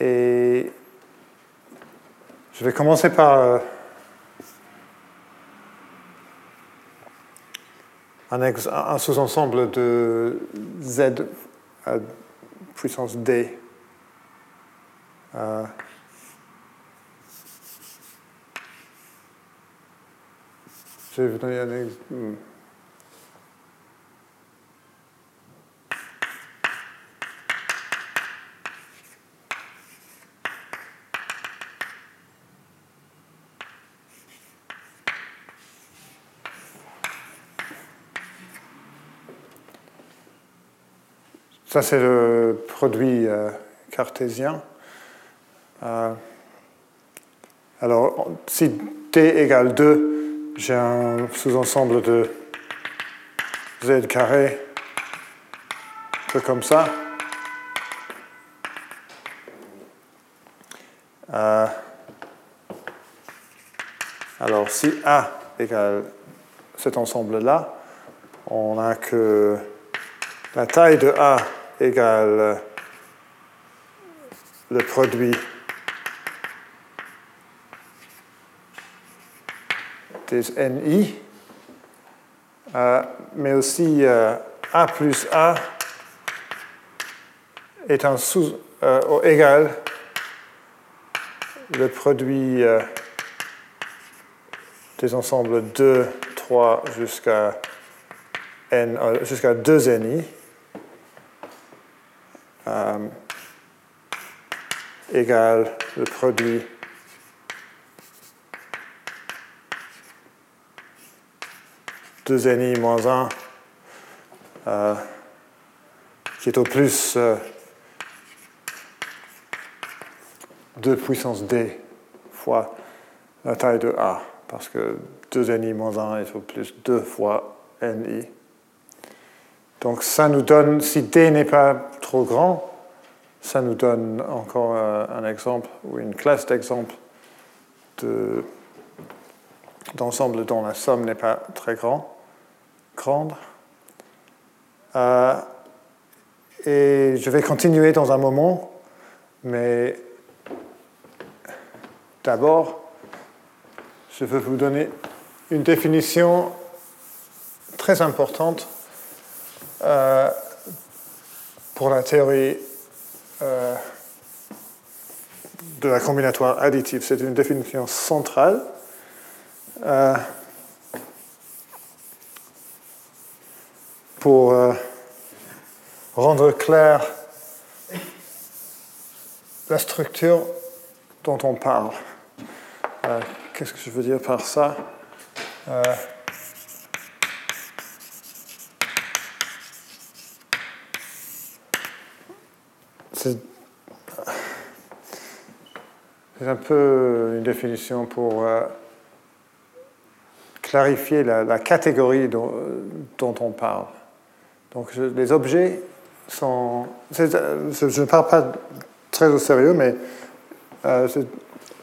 Et je vais commencer par euh, un sous-ensemble de z à puissance d. Euh, un exemple. Hmm. Ça, c'est le produit euh, cartésien. Euh, alors, si t égale 2, j'ai un sous-ensemble de z carré, peu comme ça. Euh, alors, si A égale cet ensemble-là, on a que la taille de A égale le produit des NI, euh, mais aussi euh, A plus A est un sous, euh, égal le produit des ensembles 2, 3 jusqu'à n jusqu'à 2 NI. Euh, égale le produit de ni moins 1 euh, qui est au plus 2 euh, puissance d fois la taille de A, parce que 2 ni moins 1 est au plus 2 fois ni. Donc ça nous donne, si d n'est pas trop grand, ça nous donne encore euh, un exemple ou une classe d'exemples d'ensemble dont la somme n'est pas très grand, grande. Euh, et je vais continuer dans un moment, mais d'abord, je veux vous donner une définition très importante euh, pour la théorie euh, de la combinatoire additive. C'est une définition centrale. Pour rendre clair la structure dont on parle. Qu'est-ce que je veux dire par ça? C'est un peu une définition pour euh, clarifier la, catégorie dont, on parle. Donc les objets sont. Je ne parle pas très au sérieux, mais euh,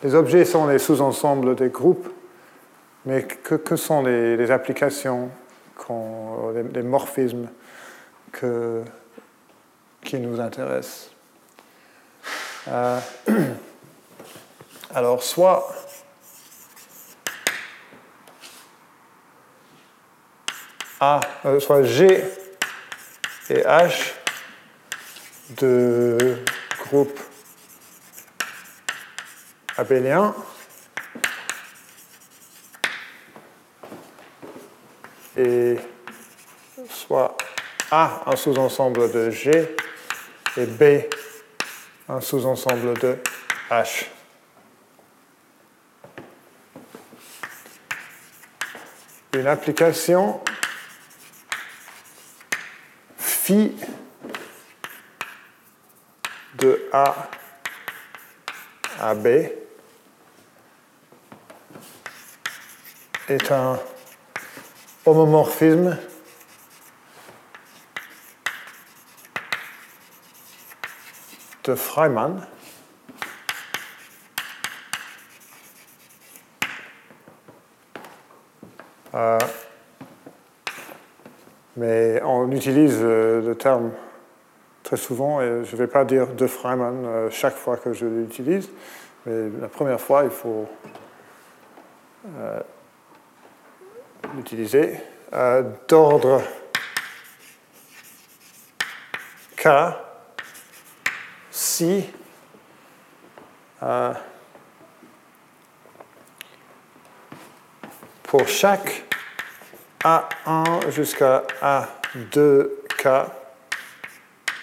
les objets sont les sous-ensembles des groupes, mais que, sont les, applications, les, les morphismes que, qui nous intéressent? Euh, Alors, soit. A, euh, soit G et H de groupe abélien. Et soit A un sous-ensemble de G et B un sous-ensemble de H. Une application phi de A à B est un homomorphisme de Freiman. Euh, mais on utilise euh, le terme très souvent et je ne vais pas dire de Freiman euh, chaque fois que je l'utilise, mais la première fois, il faut euh, l'utiliser. D'ordre K, si pour chaque A1 jusqu'à A2K,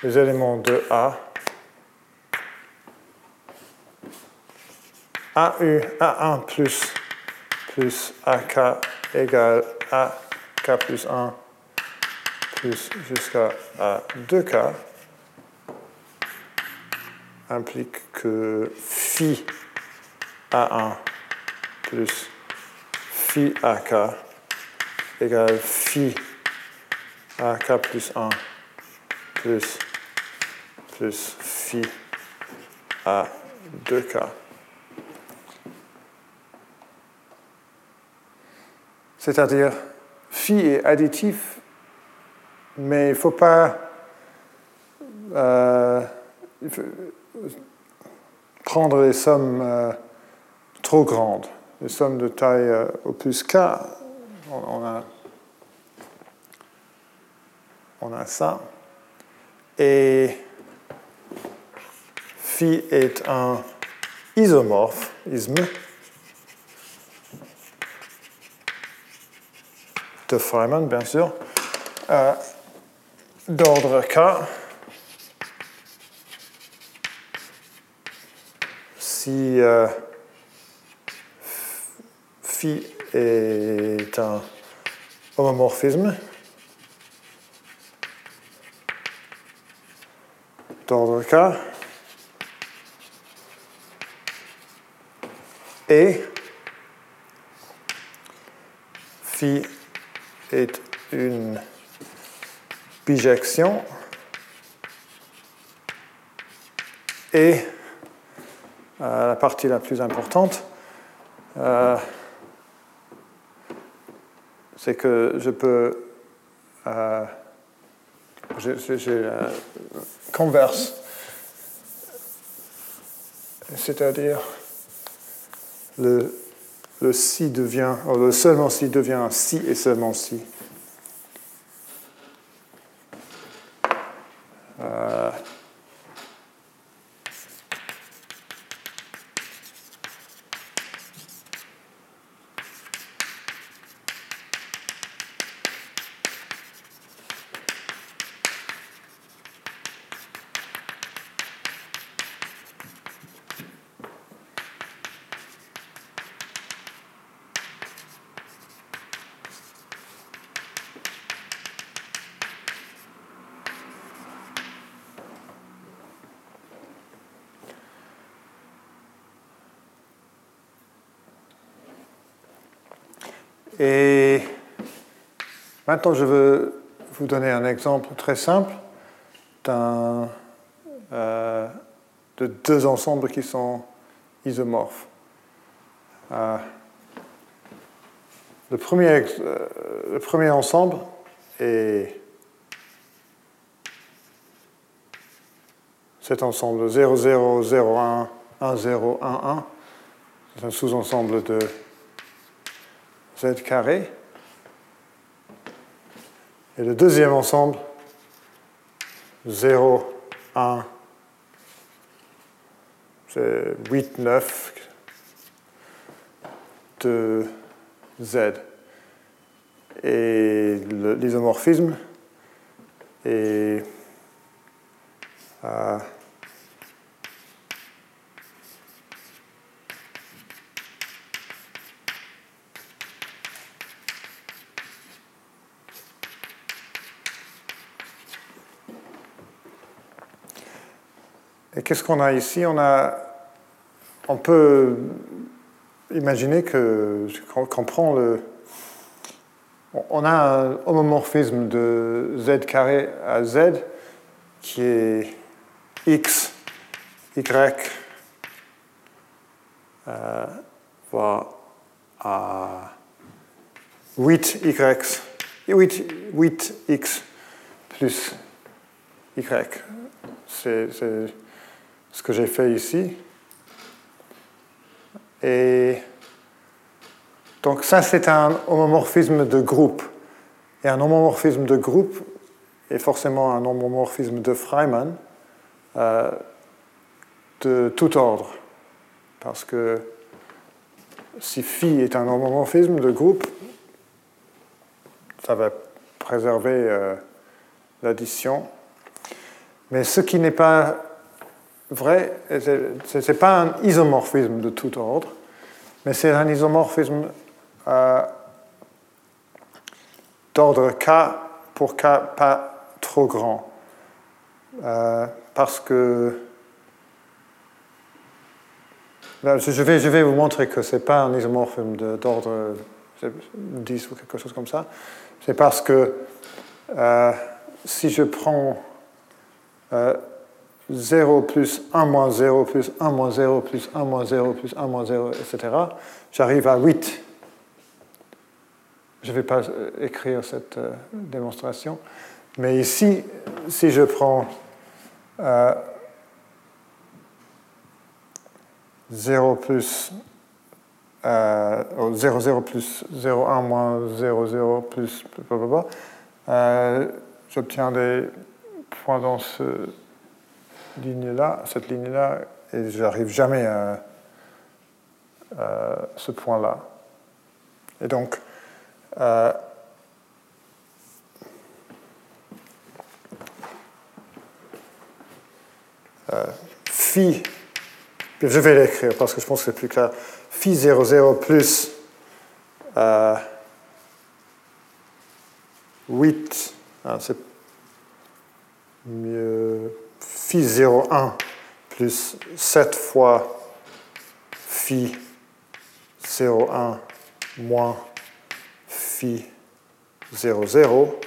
les éléments de A, AU, A1 plus, plus AK égale AK plus 1 plus jusqu'à A2K implique que phi A1 plus phi AK égale phi AK plus 1 plus plus phi A2K. C'est-à-dire, phi est additif, mais il ne faut pas euh, prendre les sommes euh, trop grandes. Les sommes de taille euh, opus k, on a, on a ça. Et phi est un isomorphe, isme, de Feynman, bien sûr, euh, d'ordre K. Si euh, phi est un homomorphisme d'ordre K, et phi est une bijection. Et euh, la partie la plus importante, euh, c'est que je peux, euh, j'ai euh, converse, c'est-à-dire le le devient, oh, le seulement si devient un si et seulement si. Maintenant, je veux vous donner un exemple très simple. euh, de deux ensembles qui sont isomorphes. Euh, le, premier, ex- euh, le premier ensemble est cet ensemble 0, 0, 0, 1, 1, 0, 1, 1. C'est un sous-ensemble de z carré. Et le deuxième ensemble, 0, 1, c'est 8, 9 de Z. Et l'isomorphisme est qu'est-ce qu'on a ici? On, a, on peut imaginer que qu'on prend le. On a un homomorphisme de z carré à z qui est x, y, euh, va à 8y, 8, 8x plus y. C'est ce que j'ai fait ici. Et donc ça, c'est un homomorphisme de groupe. Et un homomorphisme de groupe est forcément un homomorphisme de Freiman euh, de tout ordre. Parce que si phi est un homomorphisme de groupe, ça va préserver euh, l'addition. Mais ce qui n'est pas vrai, ce n'est pas un isomorphisme de tout ordre, mais c'est un isomorphisme euh, d'ordre K pour K pas trop grand. Euh, parce que je, vais, je vais vous montrer que ce n'est pas un isomorphisme d'ordre 10 ou quelque chose comme ça. C'est parce que euh, si je prends 0 plus 1 moins 0 plus 1 moins 0 plus 1 moins 0 plus 1 moins 0, etc., j'arrive à 8. Je ne vais pas euh, écrire cette euh, démonstration. Mais ici, si je prends euh, 0 plus euh, oh, 0, 0 plus 0, 1 moins 0, 0 plus blablabla, euh, j'obtiens des points dans ce ligne-là, cette ligne-là, et j'arrive jamais à, ce point-là. Et donc, euh, euh, phi, je vais l'écrire parce que je pense que c'est plus clair, phi 0, 0 plus euh, 8, ah, c'est mieux, phi 0, 1 plus 7 fois phi 0, 1 moins phi 0, 0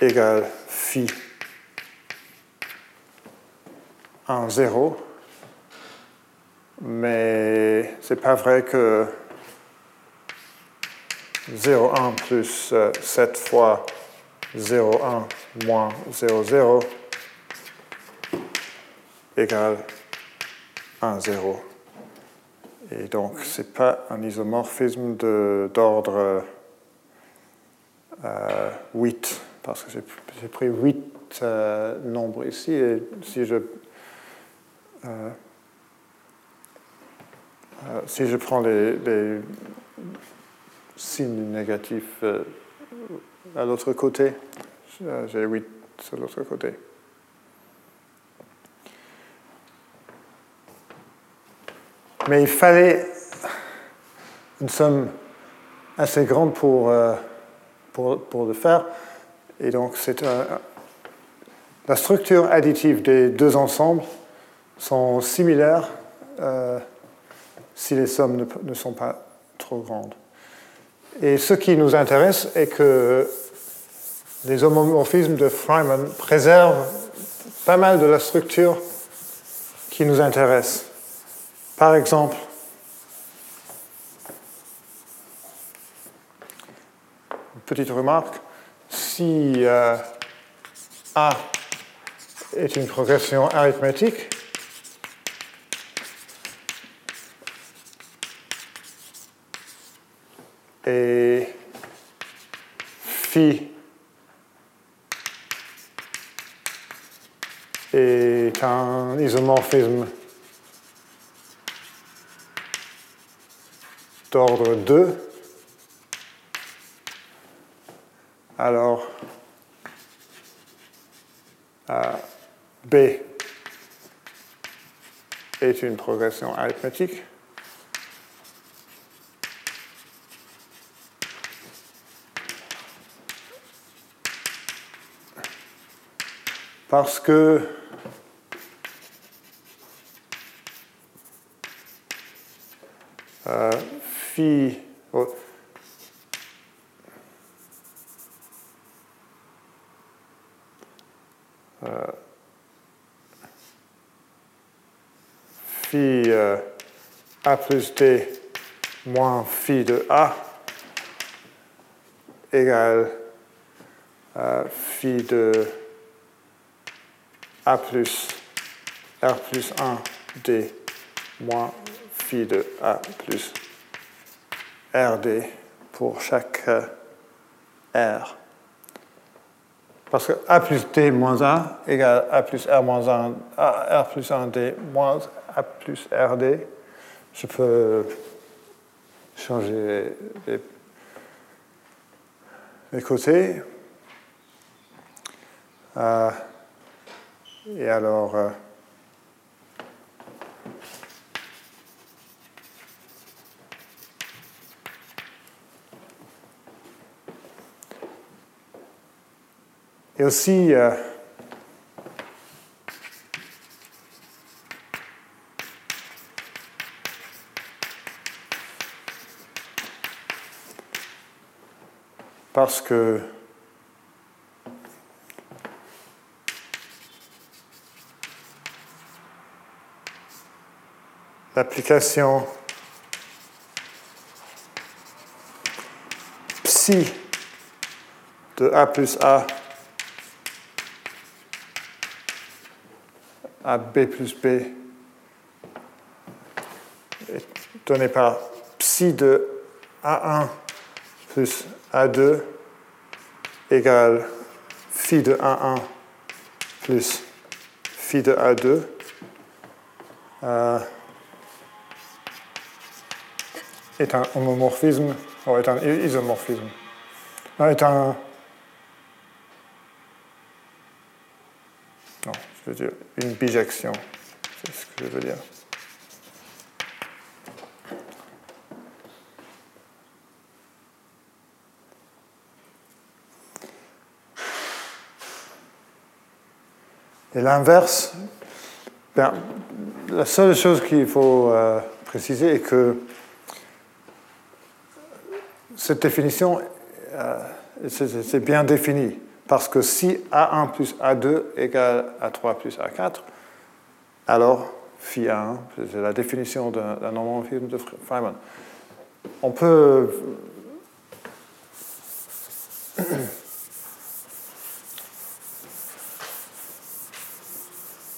égale phi 1, 0. Mais c'est pas vrai que 0, 1 plus euh, 7 fois 0, 1 moins 0, 0 égale 1, 0. Et donc, ce n'est pas un isomorphisme de- d'ordre euh, 8, parce que j'ai pris 8 euh, nombres ici, et si je, euh, euh, si je prends les, les signes négatifs euh, à l'autre côté, euh, j'ai 8 sur l'autre côté. Mais il fallait une somme assez grande pour, euh, pour, pour le faire. Et donc, c'est un- la structure additive des deux ensembles sont similaires euh, si les sommes ne, ne sont pas trop grandes. Et ce qui nous intéresse est que les homomorphismes de Freiman préservent pas mal de la structure qui nous intéresse. Par exemple, une petite remarque, si euh, A est une progression arithmétique, et phi est un isomorphisme d'ordre 2, alors euh, B est une progression arithmétique. Parce que euh, phi oh, euh, phi euh, a plus d moins phi de a égale euh, phi de a plus r plus 1 d moins phi de a plus rd pour chaque euh, r. Parce que a plus d moins 1 égale a plus r moins 1, a, r plus 1 d moins a plus rd. Je peux changer les, les côtés. Euh, et alors, euh, et aussi, euh, parce que l'application psi de A plus A à B plus B est donné par psi de A1 plus A2 égale phi de A1 plus phi de A2. Euh, est un homomorphisme, ou est un isomorphisme. Est un. Non, je une bijection, c'est ce que je veux dire. Et l'inverse, ben, la seule chose qu'il faut euh, préciser est que cette définition, euh, c'est bien défini. Parce que si A1 plus A2 égale A3 plus A4, alors phi A1, c'est la définition d'un homomorphisme de Feynman. On peut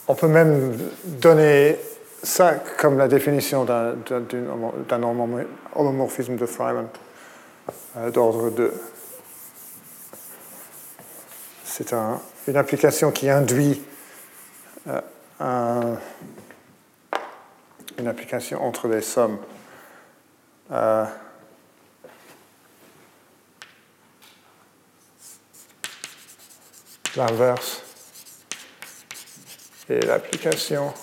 on peut même donner ça comme la définition d'un homomorphisme de Feynman. Euh, d'ordre 2. C'est une application qui induit euh, une application entre les sommes. Euh, L'inverse et l'application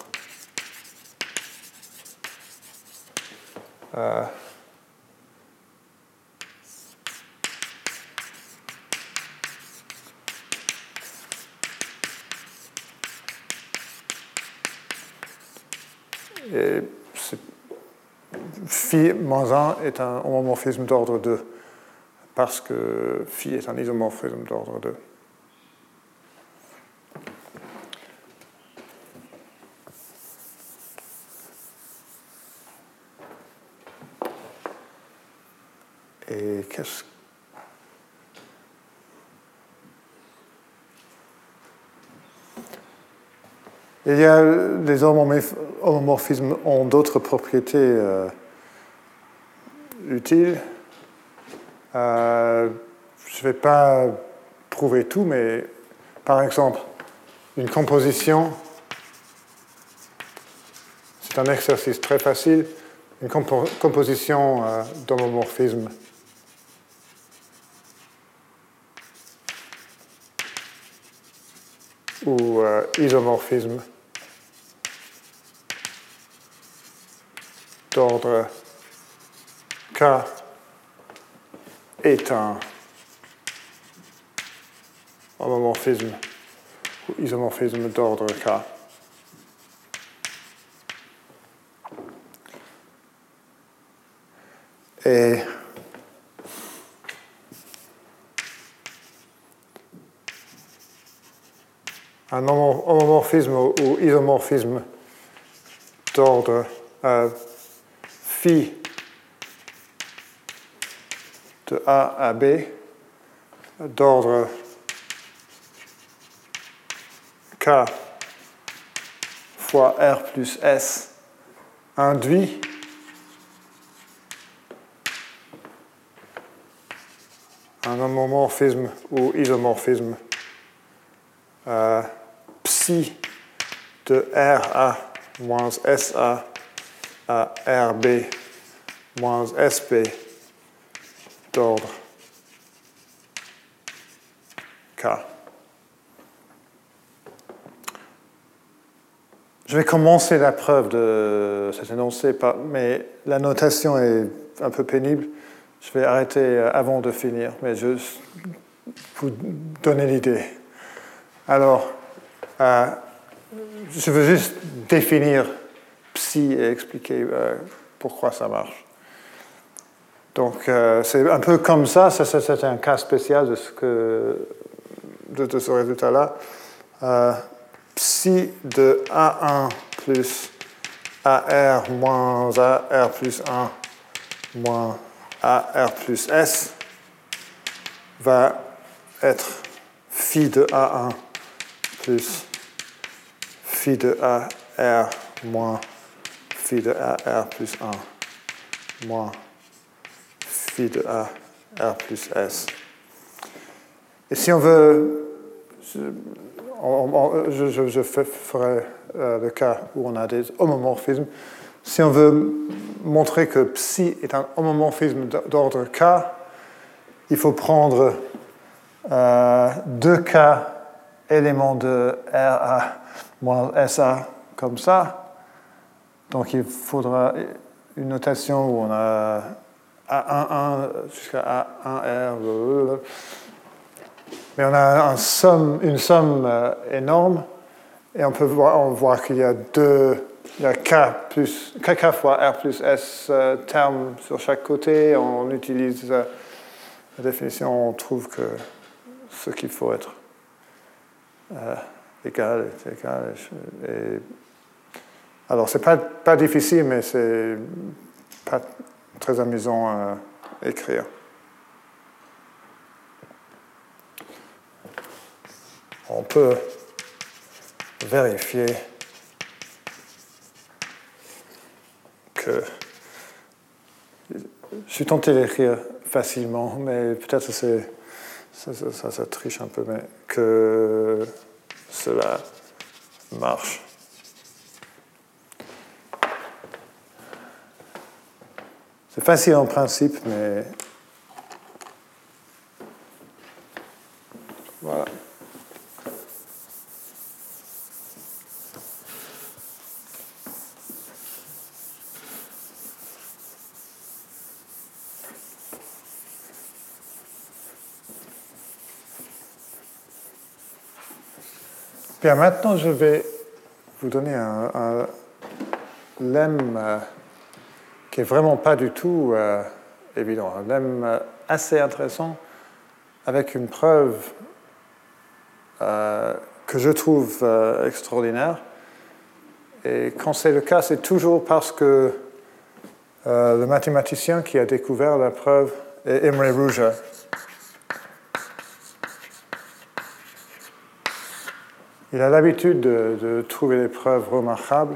Et phi moins 1 est un homomorphisme d'ordre 2, parce que phi est un isomorphisme d'ordre 2. Et qu'est-ce Il y a des homomorphismes ont d'autres propriétés euh, utiles. Euh, je ne vais pas prouver tout, mais par exemple, une composition, c'est un exercice très facile, une composition euh, d'homomorphisme. ou euh, isomorphisme d'ordre K est un homomorphisme ou isomorphisme d'ordre K. Et un homomorphisme ou isomorphisme d'ordre euh, phi de A à B d'ordre K fois R plus S induit un homomorphisme ou isomorphisme euh, psi de RA moins SA à RB moins SP d'ordre K. Je vais commencer la preuve de cet énoncé, mais la notation est un peu pénible. Je vais arrêter avant de finir, mais je vous donner l'idée. Alors, euh, je veux juste définir et expliquer euh, pourquoi ça marche. Donc, euh, c'est un peu comme ça, c'est un cas spécial de ce, que, de, ce résultat-là. psi de A1 plus AR moins AR plus 1 moins AR plus S va être phi de A1 plus phi de AR moins phi de AR plus 1 moins phi de AR plus S. Et si on veut, je, ferai euh, le cas où on a des homomorphismes. Si on veut montrer que psi est un homomorphisme d'ordre K, il faut prendre euh, deux cas éléments de RA moins SA comme ça. Donc il faudra une notation où on a A11 jusqu'à A1R. Mais on a une somme euh, énorme et on peut voir, qu'il y a deux, il y a K, plus, K fois R plus S euh, termes sur chaque côté. On utilise la définition, on trouve que ce qu'il faut être euh, égal est égal. Alors, c'est pas, pas difficile, mais c'est pas très amusant à écrire. On peut vérifier que je suis tenté d'écrire facilement, mais peut-être c'est ça, ça, triche un peu, mais que cela marche. C'est facile en principe, mais voilà. Bien, maintenant je vais vous donner un, un lemme euh, qui est vraiment pas du tout euh, évident, lemme euh, assez intéressant avec une preuve que je trouve extraordinaire. Et quand c'est le cas, c'est toujours parce que le mathématicien qui a découvert la preuve et Imre Rouge. Il a l'habitude de, de trouver des preuves remarquables.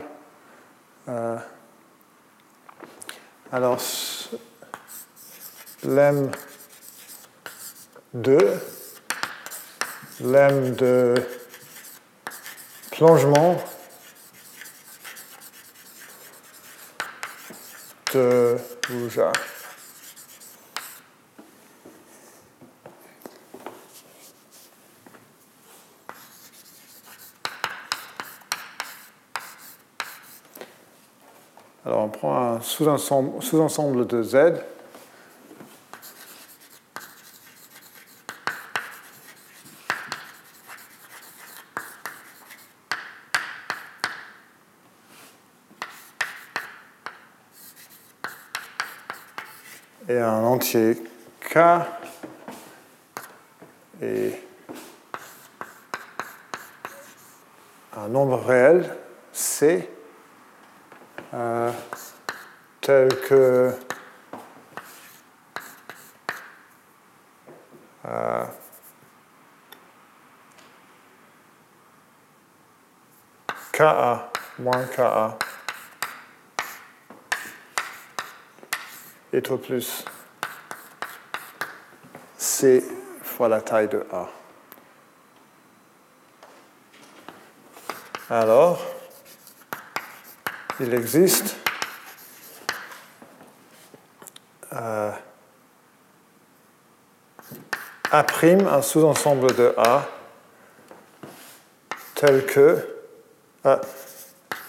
Alors, lemme 2, lemme de plongement de Rouja. Alors on prend un sous-ensemble de Z. Et un entier K et un nombre réel C euh, tel que euh, KA moins KA est au plus C fois la taille de A. Alors, il existe A', un sous-ensemble de A, tel que A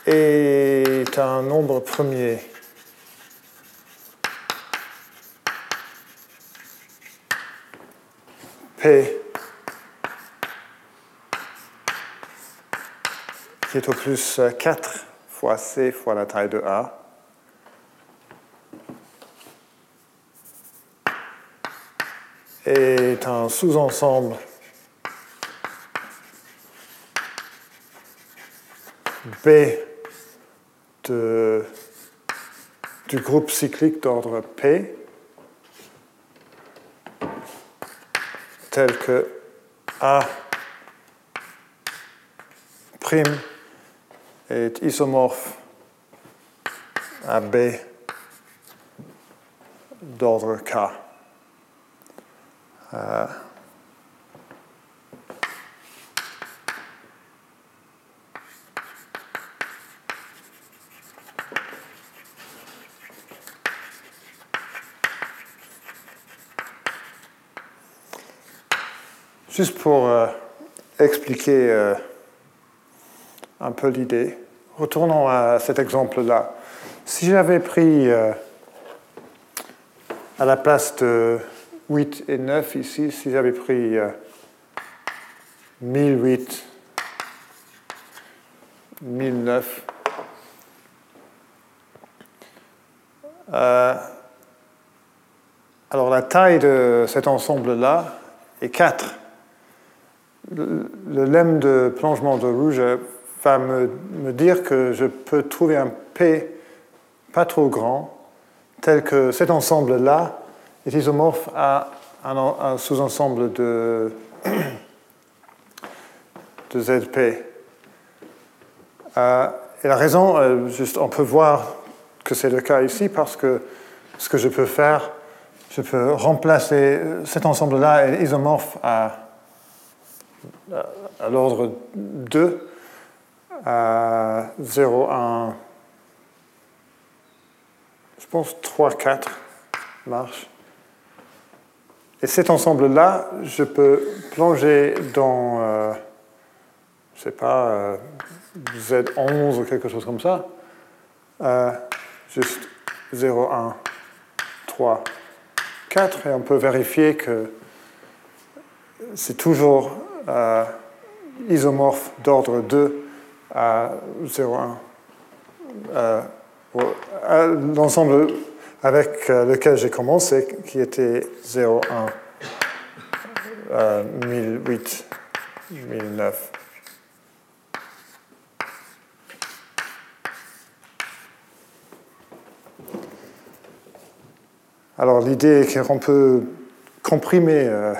est un nombre premier. P qui est au plus 4 fois C fois la taille de A. est un sous-ensemble B du groupe cyclique d'ordre P tel que A' est isomorphe à B d'ordre K. Euh, Juste pour euh, expliquer euh, un peu l'idée, retournons à cet exemple-là. Si j'avais pris à la place de 8 et 9 ici, si j'avais pris euh, 1008, 1009, euh, alors la taille de cet ensemble-là est 4 le, le lemme de plongement de rouge va me, me dire que je peux trouver un P pas trop grand, tel que cet ensemble-là est isomorphe à un, en- un sous-ensemble de, ZP. Euh, et la raison, euh, on peut voir que c'est le cas ici parce que ce que je peux faire, je peux remplacer cet ensemble-là est isomorphe à à l'ordre 2 à 0, 1, je pense 3, 4 marche. Et cet ensemble-là, je peux plonger dans, euh, je sais pas, euh, Z11 ou quelque chose comme ça. Euh, juste 0, 1, 3, 4. Et on peut vérifier que c'est toujours euh, isomorphe d'ordre 2 à 0,1. Euh, au- à L'ensemble avec euh, lequel j'ai commencé, qui était 0,1, euh, 1008, 1009. Alors l'idée est qu'on peut comprimer euh,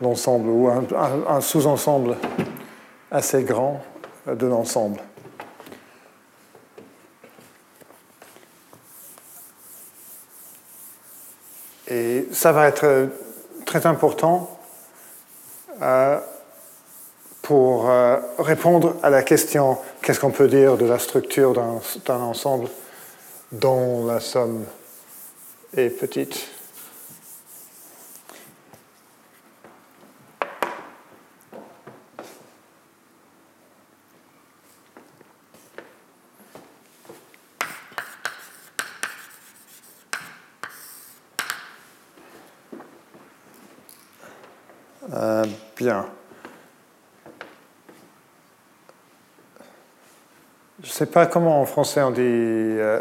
l'ensemble ou un, sous-ensemble assez grand de l'ensemble. Et ça va être euh, très important euh, pour euh, répondre à la question qu'est-ce qu'on peut dire de la structure d'un d'un ensemble dont la somme est petite? Euh, bien. Je ne sais pas comment en français on dit. euh,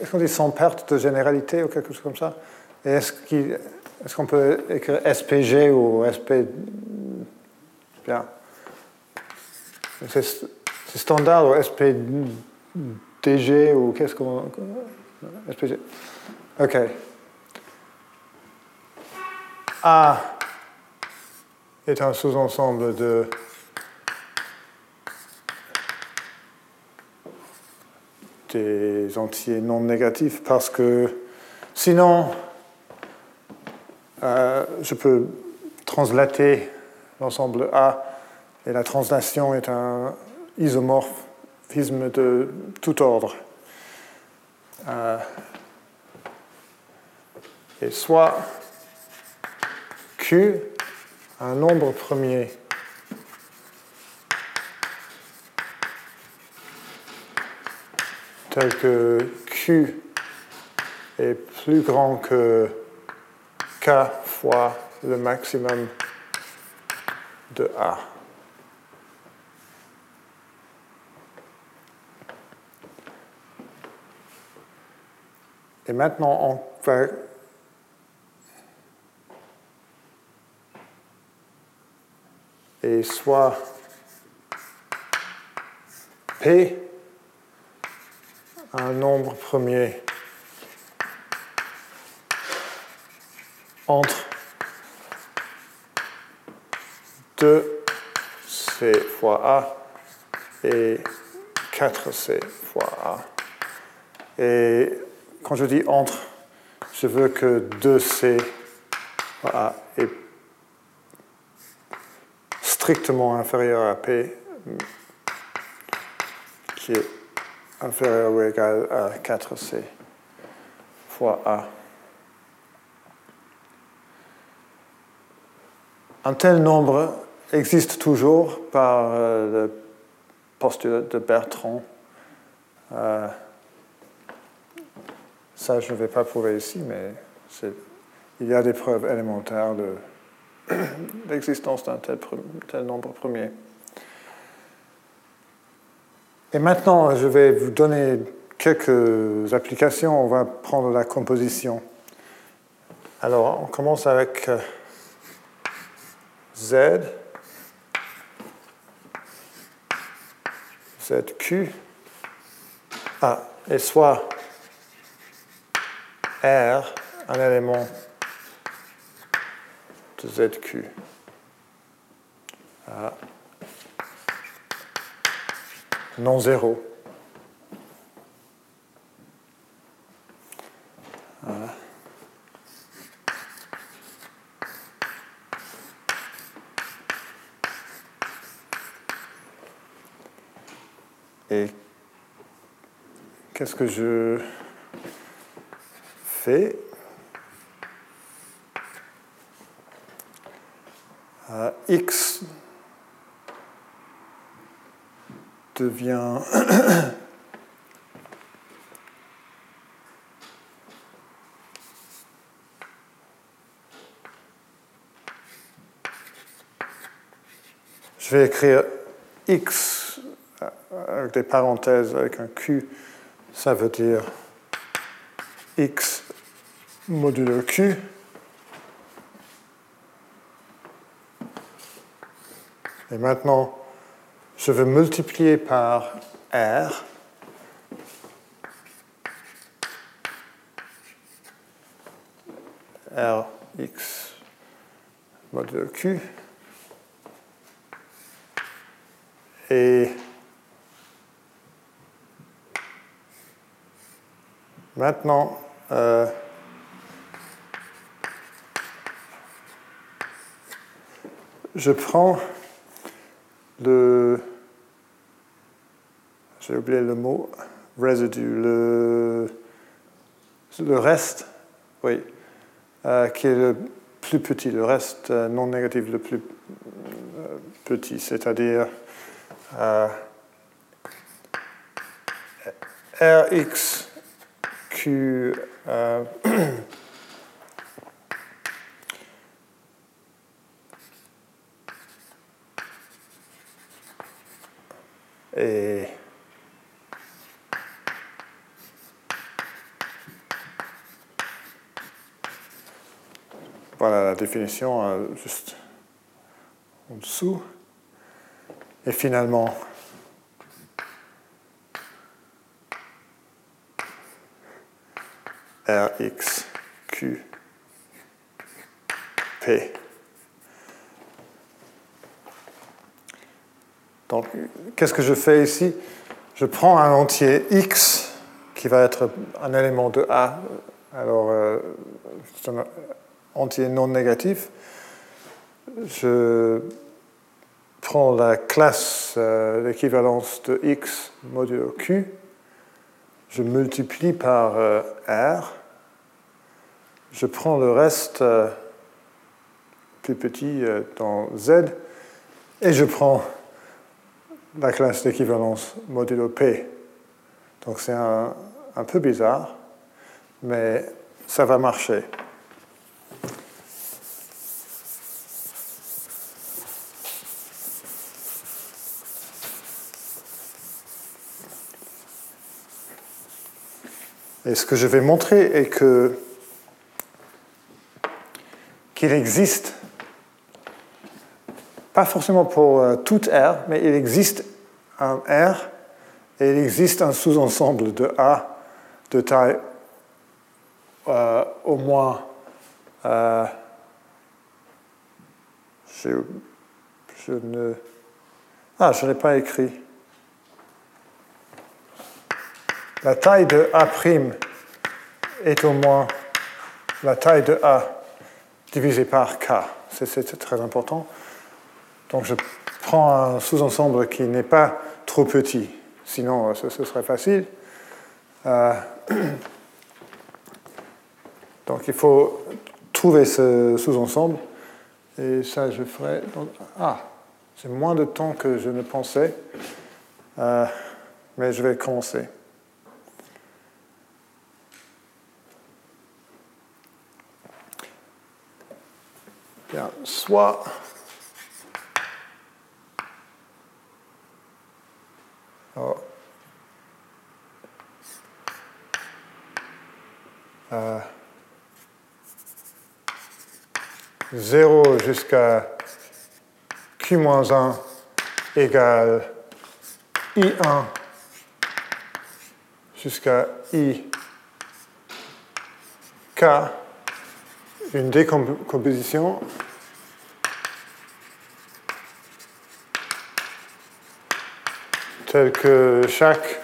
est-ce qu'on dit sans perte de généralité ou quelque chose comme ça? Est-ce est-ce qu'on peut écrire SPG ou SP. Bien. C'est standard ou SPDG ou qu'est-ce qu'on. SPG. OK. A est un sous-ensemble de des entiers non négatifs parce que sinon euh, je peux translater l'ensemble A et la translation est un isomorphisme de tout ordre. Euh, et soit Q un nombre premier tel que Q est plus grand que K fois le maximum de A. Et maintenant, on va et soit P un nombre premier entre 2C fois A et 4C fois A. Et quand je dis entre, je veux que 2C fois A est strictement inférieur à P, qui est inférieur ou égal à 4C fois A. Un tel nombre existe toujours par euh, le postulat de Bertrand. Euh, ça, je ne vais pas prouver ici, mais il y a des preuves élémentaires de l'existence d'un tel nombre premier. Et maintenant, je vais vous donner quelques applications. On va prendre la composition. Alors, on commence avec euh, Z, ZQ, ah, et soit R, un élément de ZQ. Ah. Non zéro. Et qu'est-ce que je fais? Euh, X Je vais écrire X avec des parenthèses, avec un Q. Ça veut dire X modulo Q. Et maintenant, je veux multiplier par R. Rx modulo Q. Et maintenant, euh, je prends le. J'ai oublié le mot, residue, le, le reste, oui, euh, qui est le plus petit, le reste euh, non négatif le plus euh, petit, c'est-à-dire euh, Rx Q. euh, et voilà la définition euh, juste en dessous. Et finalement, Rx Q P. Donc, qu'est-ce que je fais ici? Je prends un entier x qui va être un élément de A, alors euh, un entier non négatif. Je prends la classe euh, d'équivalence de x modulo q, je multiplie par euh, r, je prends le reste euh, plus petit dans z, et je prends la classe d'équivalence modulo p. Donc c'est un, peu bizarre, mais ça va marcher. Et ce que je vais montrer est que qu'il existe, pas forcément pour euh, toute R, mais il existe un R et il existe un sous-ensemble de A de taille euh, au moins. euh, je, je ne. Ah, je ne l'ai pas écrit. La taille de A' est au moins la taille de A divisé par K. C'est très important. Donc je prends un sous-ensemble qui n'est pas trop petit, sinon euh, ce, serait facile. Euh, donc il faut trouver ce sous-ensemble. Et ça, je ferai. ah, c'est moins de temps que je ne pensais. Euh, mais je vais commencer. Bien, soit euh, 0 jusqu'à Q-1 égale I1 jusqu'à I K. Une décomposition. Telle que chaque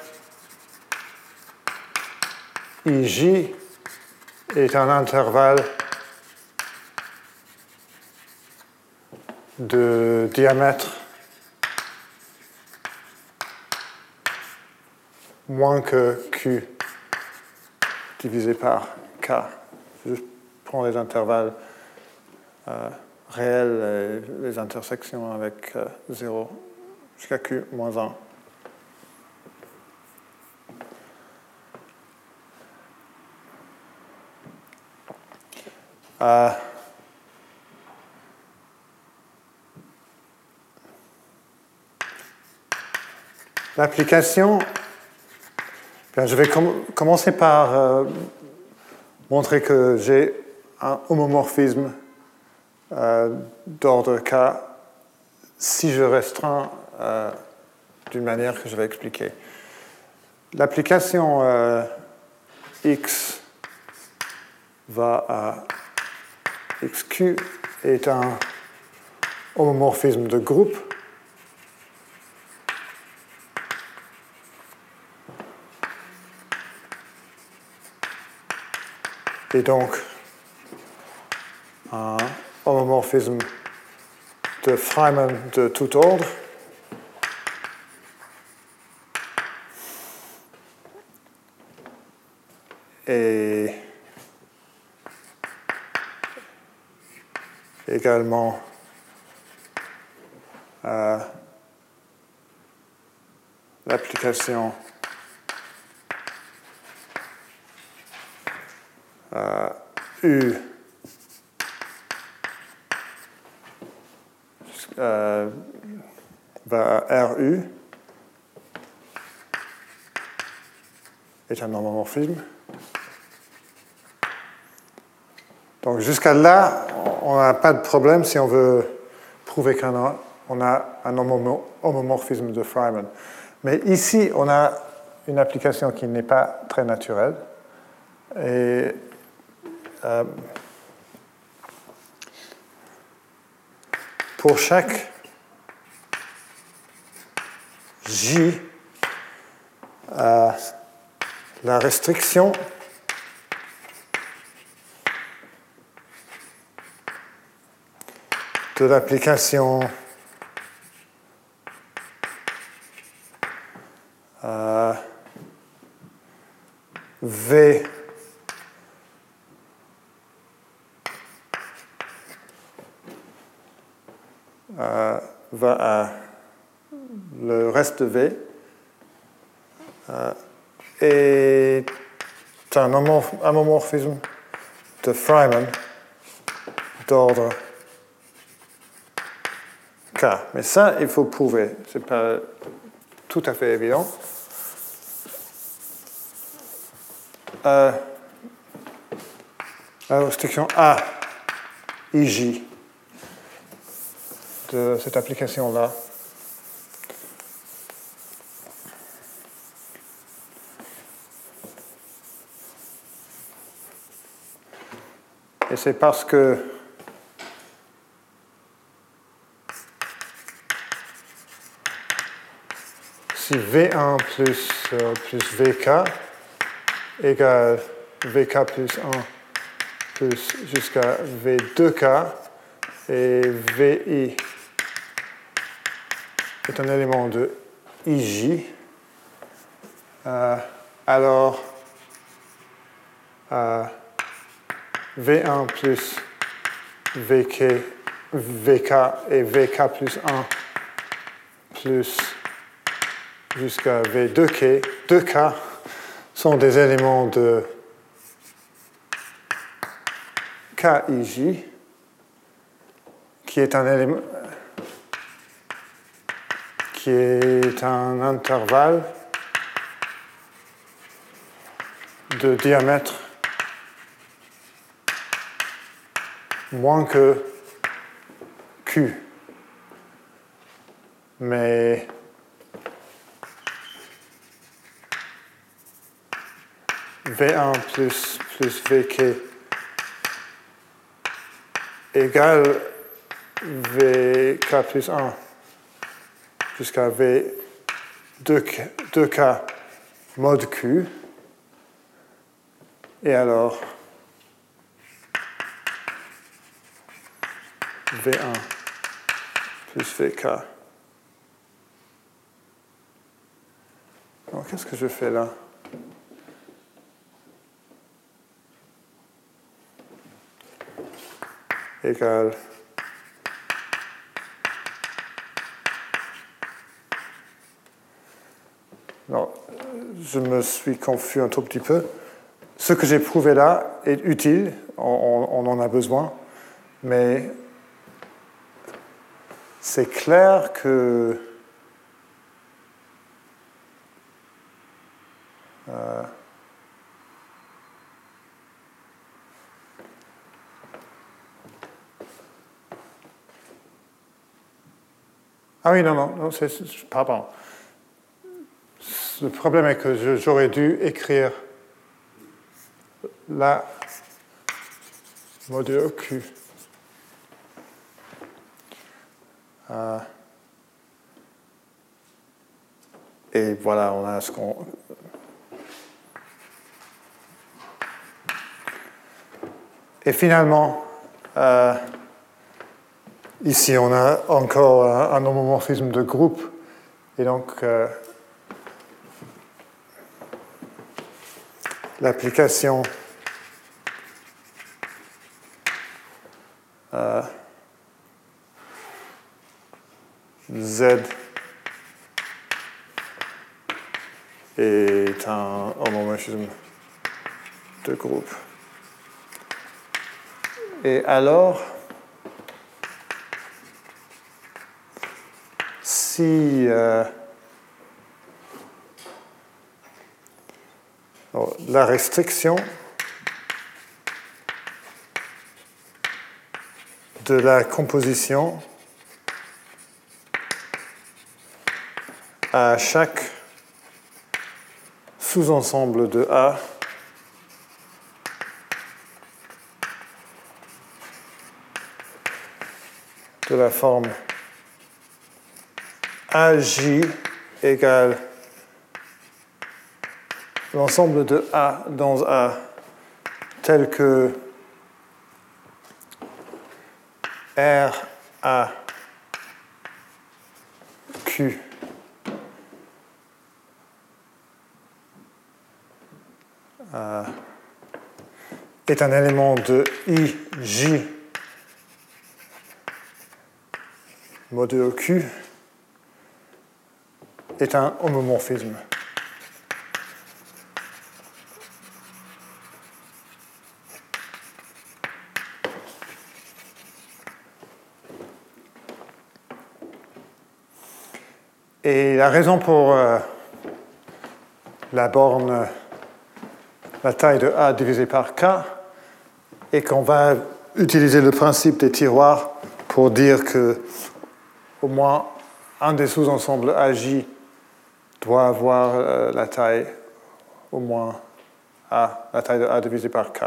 IJ est un intervalle de diamètre moins que Q divisé par K. Je prends les intervalles euh, réels et les intersections avec euh, 0 jusqu'à Q moins 1. Euh, L'application, je vais com- commencer par euh, montrer que j'ai un homomorphisme euh, d'ordre K si je restreins d'une manière que je vais expliquer. L'application X va à XQ est un homomorphisme de groupe. Et donc, un homomorphisme de Feynman de tout ordre. Et également euh, l'application euh, U euh, à RU est un homomorphisme. Donc jusqu'à là, on n'a pas de problème si on veut prouver qu'on a, un homomorphisme de Feynman. Mais ici, on a une application qui n'est pas très naturelle. Et euh, pour chaque J, euh, la restriction de l'application euh, V. Euh, va à le reste V. Euh, est un homomorphisme de Feynman d'ordre mais ça, il faut prouver. Ce n'est pas tout à fait évident. Euh, la restriction A, IJ, de cette application-là. Et c'est parce que si V1 plus, euh, plus VK égale VK plus 1 plus jusqu'à V2K et VI est un élément de IJ, euh, alors euh, V1 plus VK, VK et VK plus 1 plus jusqu'à V2K, 2K sont des éléments de KIJ, qui est un élément qui est un intervalle de diamètre moins que Q. Mais V1 plus, plus VK égale VK plus 1 jusqu'à V 2K, 2K mode Q. Et alors, V1 plus VK. Alors, qu'est-ce que je fais là? Égale non, je me suis confus un tout petit peu. Ce que j'ai prouvé là est utile, on, on en a besoin, mais c'est clair que Ah oui, non, non, non c'est, pardon. Le problème est que j'aurais dû écrire la module Q. Euh, et voilà, on a ce qu'on. Et finalement, euh, ici, on a encore un, homomorphisme de groupe. Et donc, euh, l'application euh, Z est un homomorphisme de groupe. Et alors, si euh, la restriction de la composition à chaque sous-ensemble de A de la forme AJ égale l'ensemble de A dans A tel que R A Q. Euh, est un élément de I J modulo Q est un homomorphisme. Et la raison pour euh, la borne, la taille de A divisée par K, est qu'on va utiliser le principe des tiroirs pour dire que au moins un des sous-ensembles AJ doit avoir euh, la taille au moins A, la taille de A divisée par K.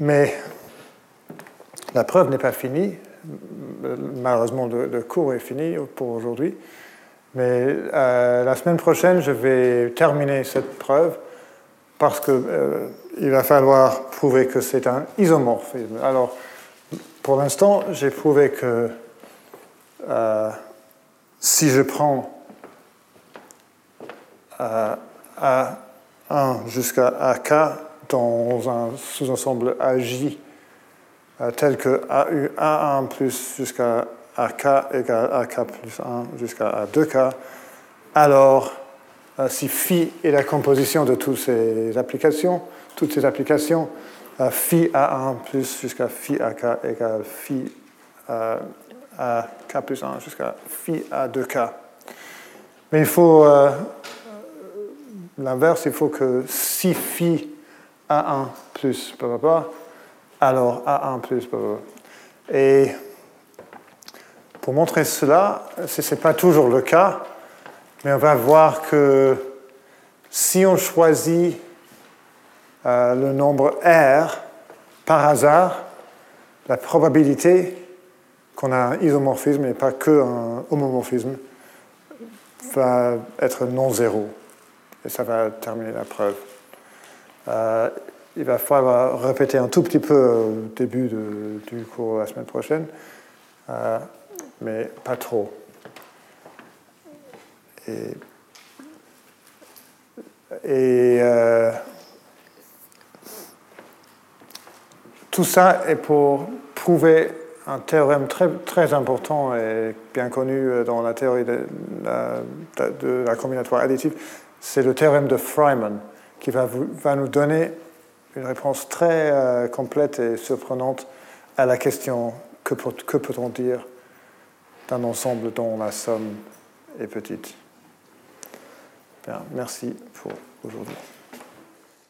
Mais la preuve n'est pas finie malheureusement, le, cours est fini pour aujourd'hui. Mais euh, la semaine prochaine, je vais terminer cette preuve parce qu'il euh, va falloir prouver que c'est un isomorphisme. Alors, pour l'instant, j'ai prouvé que euh, si je prends A1 jusqu'à AK dans un sous-ensemble AJ euh, tel que AU A1 plus jusqu'à AK égale AK plus 1 jusqu'à A2K, alors euh, si phi est la composition de toutes ces applications, toutes ces applications, euh, phi A1 plus jusqu'à phi AK égale phi AK plus 1 jusqu'à phi A2K. Mais il faut l'inverse, il faut que si phi A1 plus blablabla, alors A1 plus. Et pour montrer cela, ce n'est pas toujours le cas, mais on va voir que si on choisit euh, le nombre R par hasard, la probabilité qu'on a un isomorphisme et pas qu'un homomorphisme va être non zéro. Et ça va terminer la preuve. Euh, il va falloir répéter un tout petit peu au début du cours la semaine prochaine, euh, mais pas trop. Et, euh, tout ça est pour prouver un théorème très, très important et bien connu dans la théorie de la, combinatoire additive, c'est le théorème de Freiman, qui va, nous donner une réponse très euh, complète et surprenante à la question que, peut-on dire d'un ensemble dont la somme est petite? Merci pour aujourd'hui.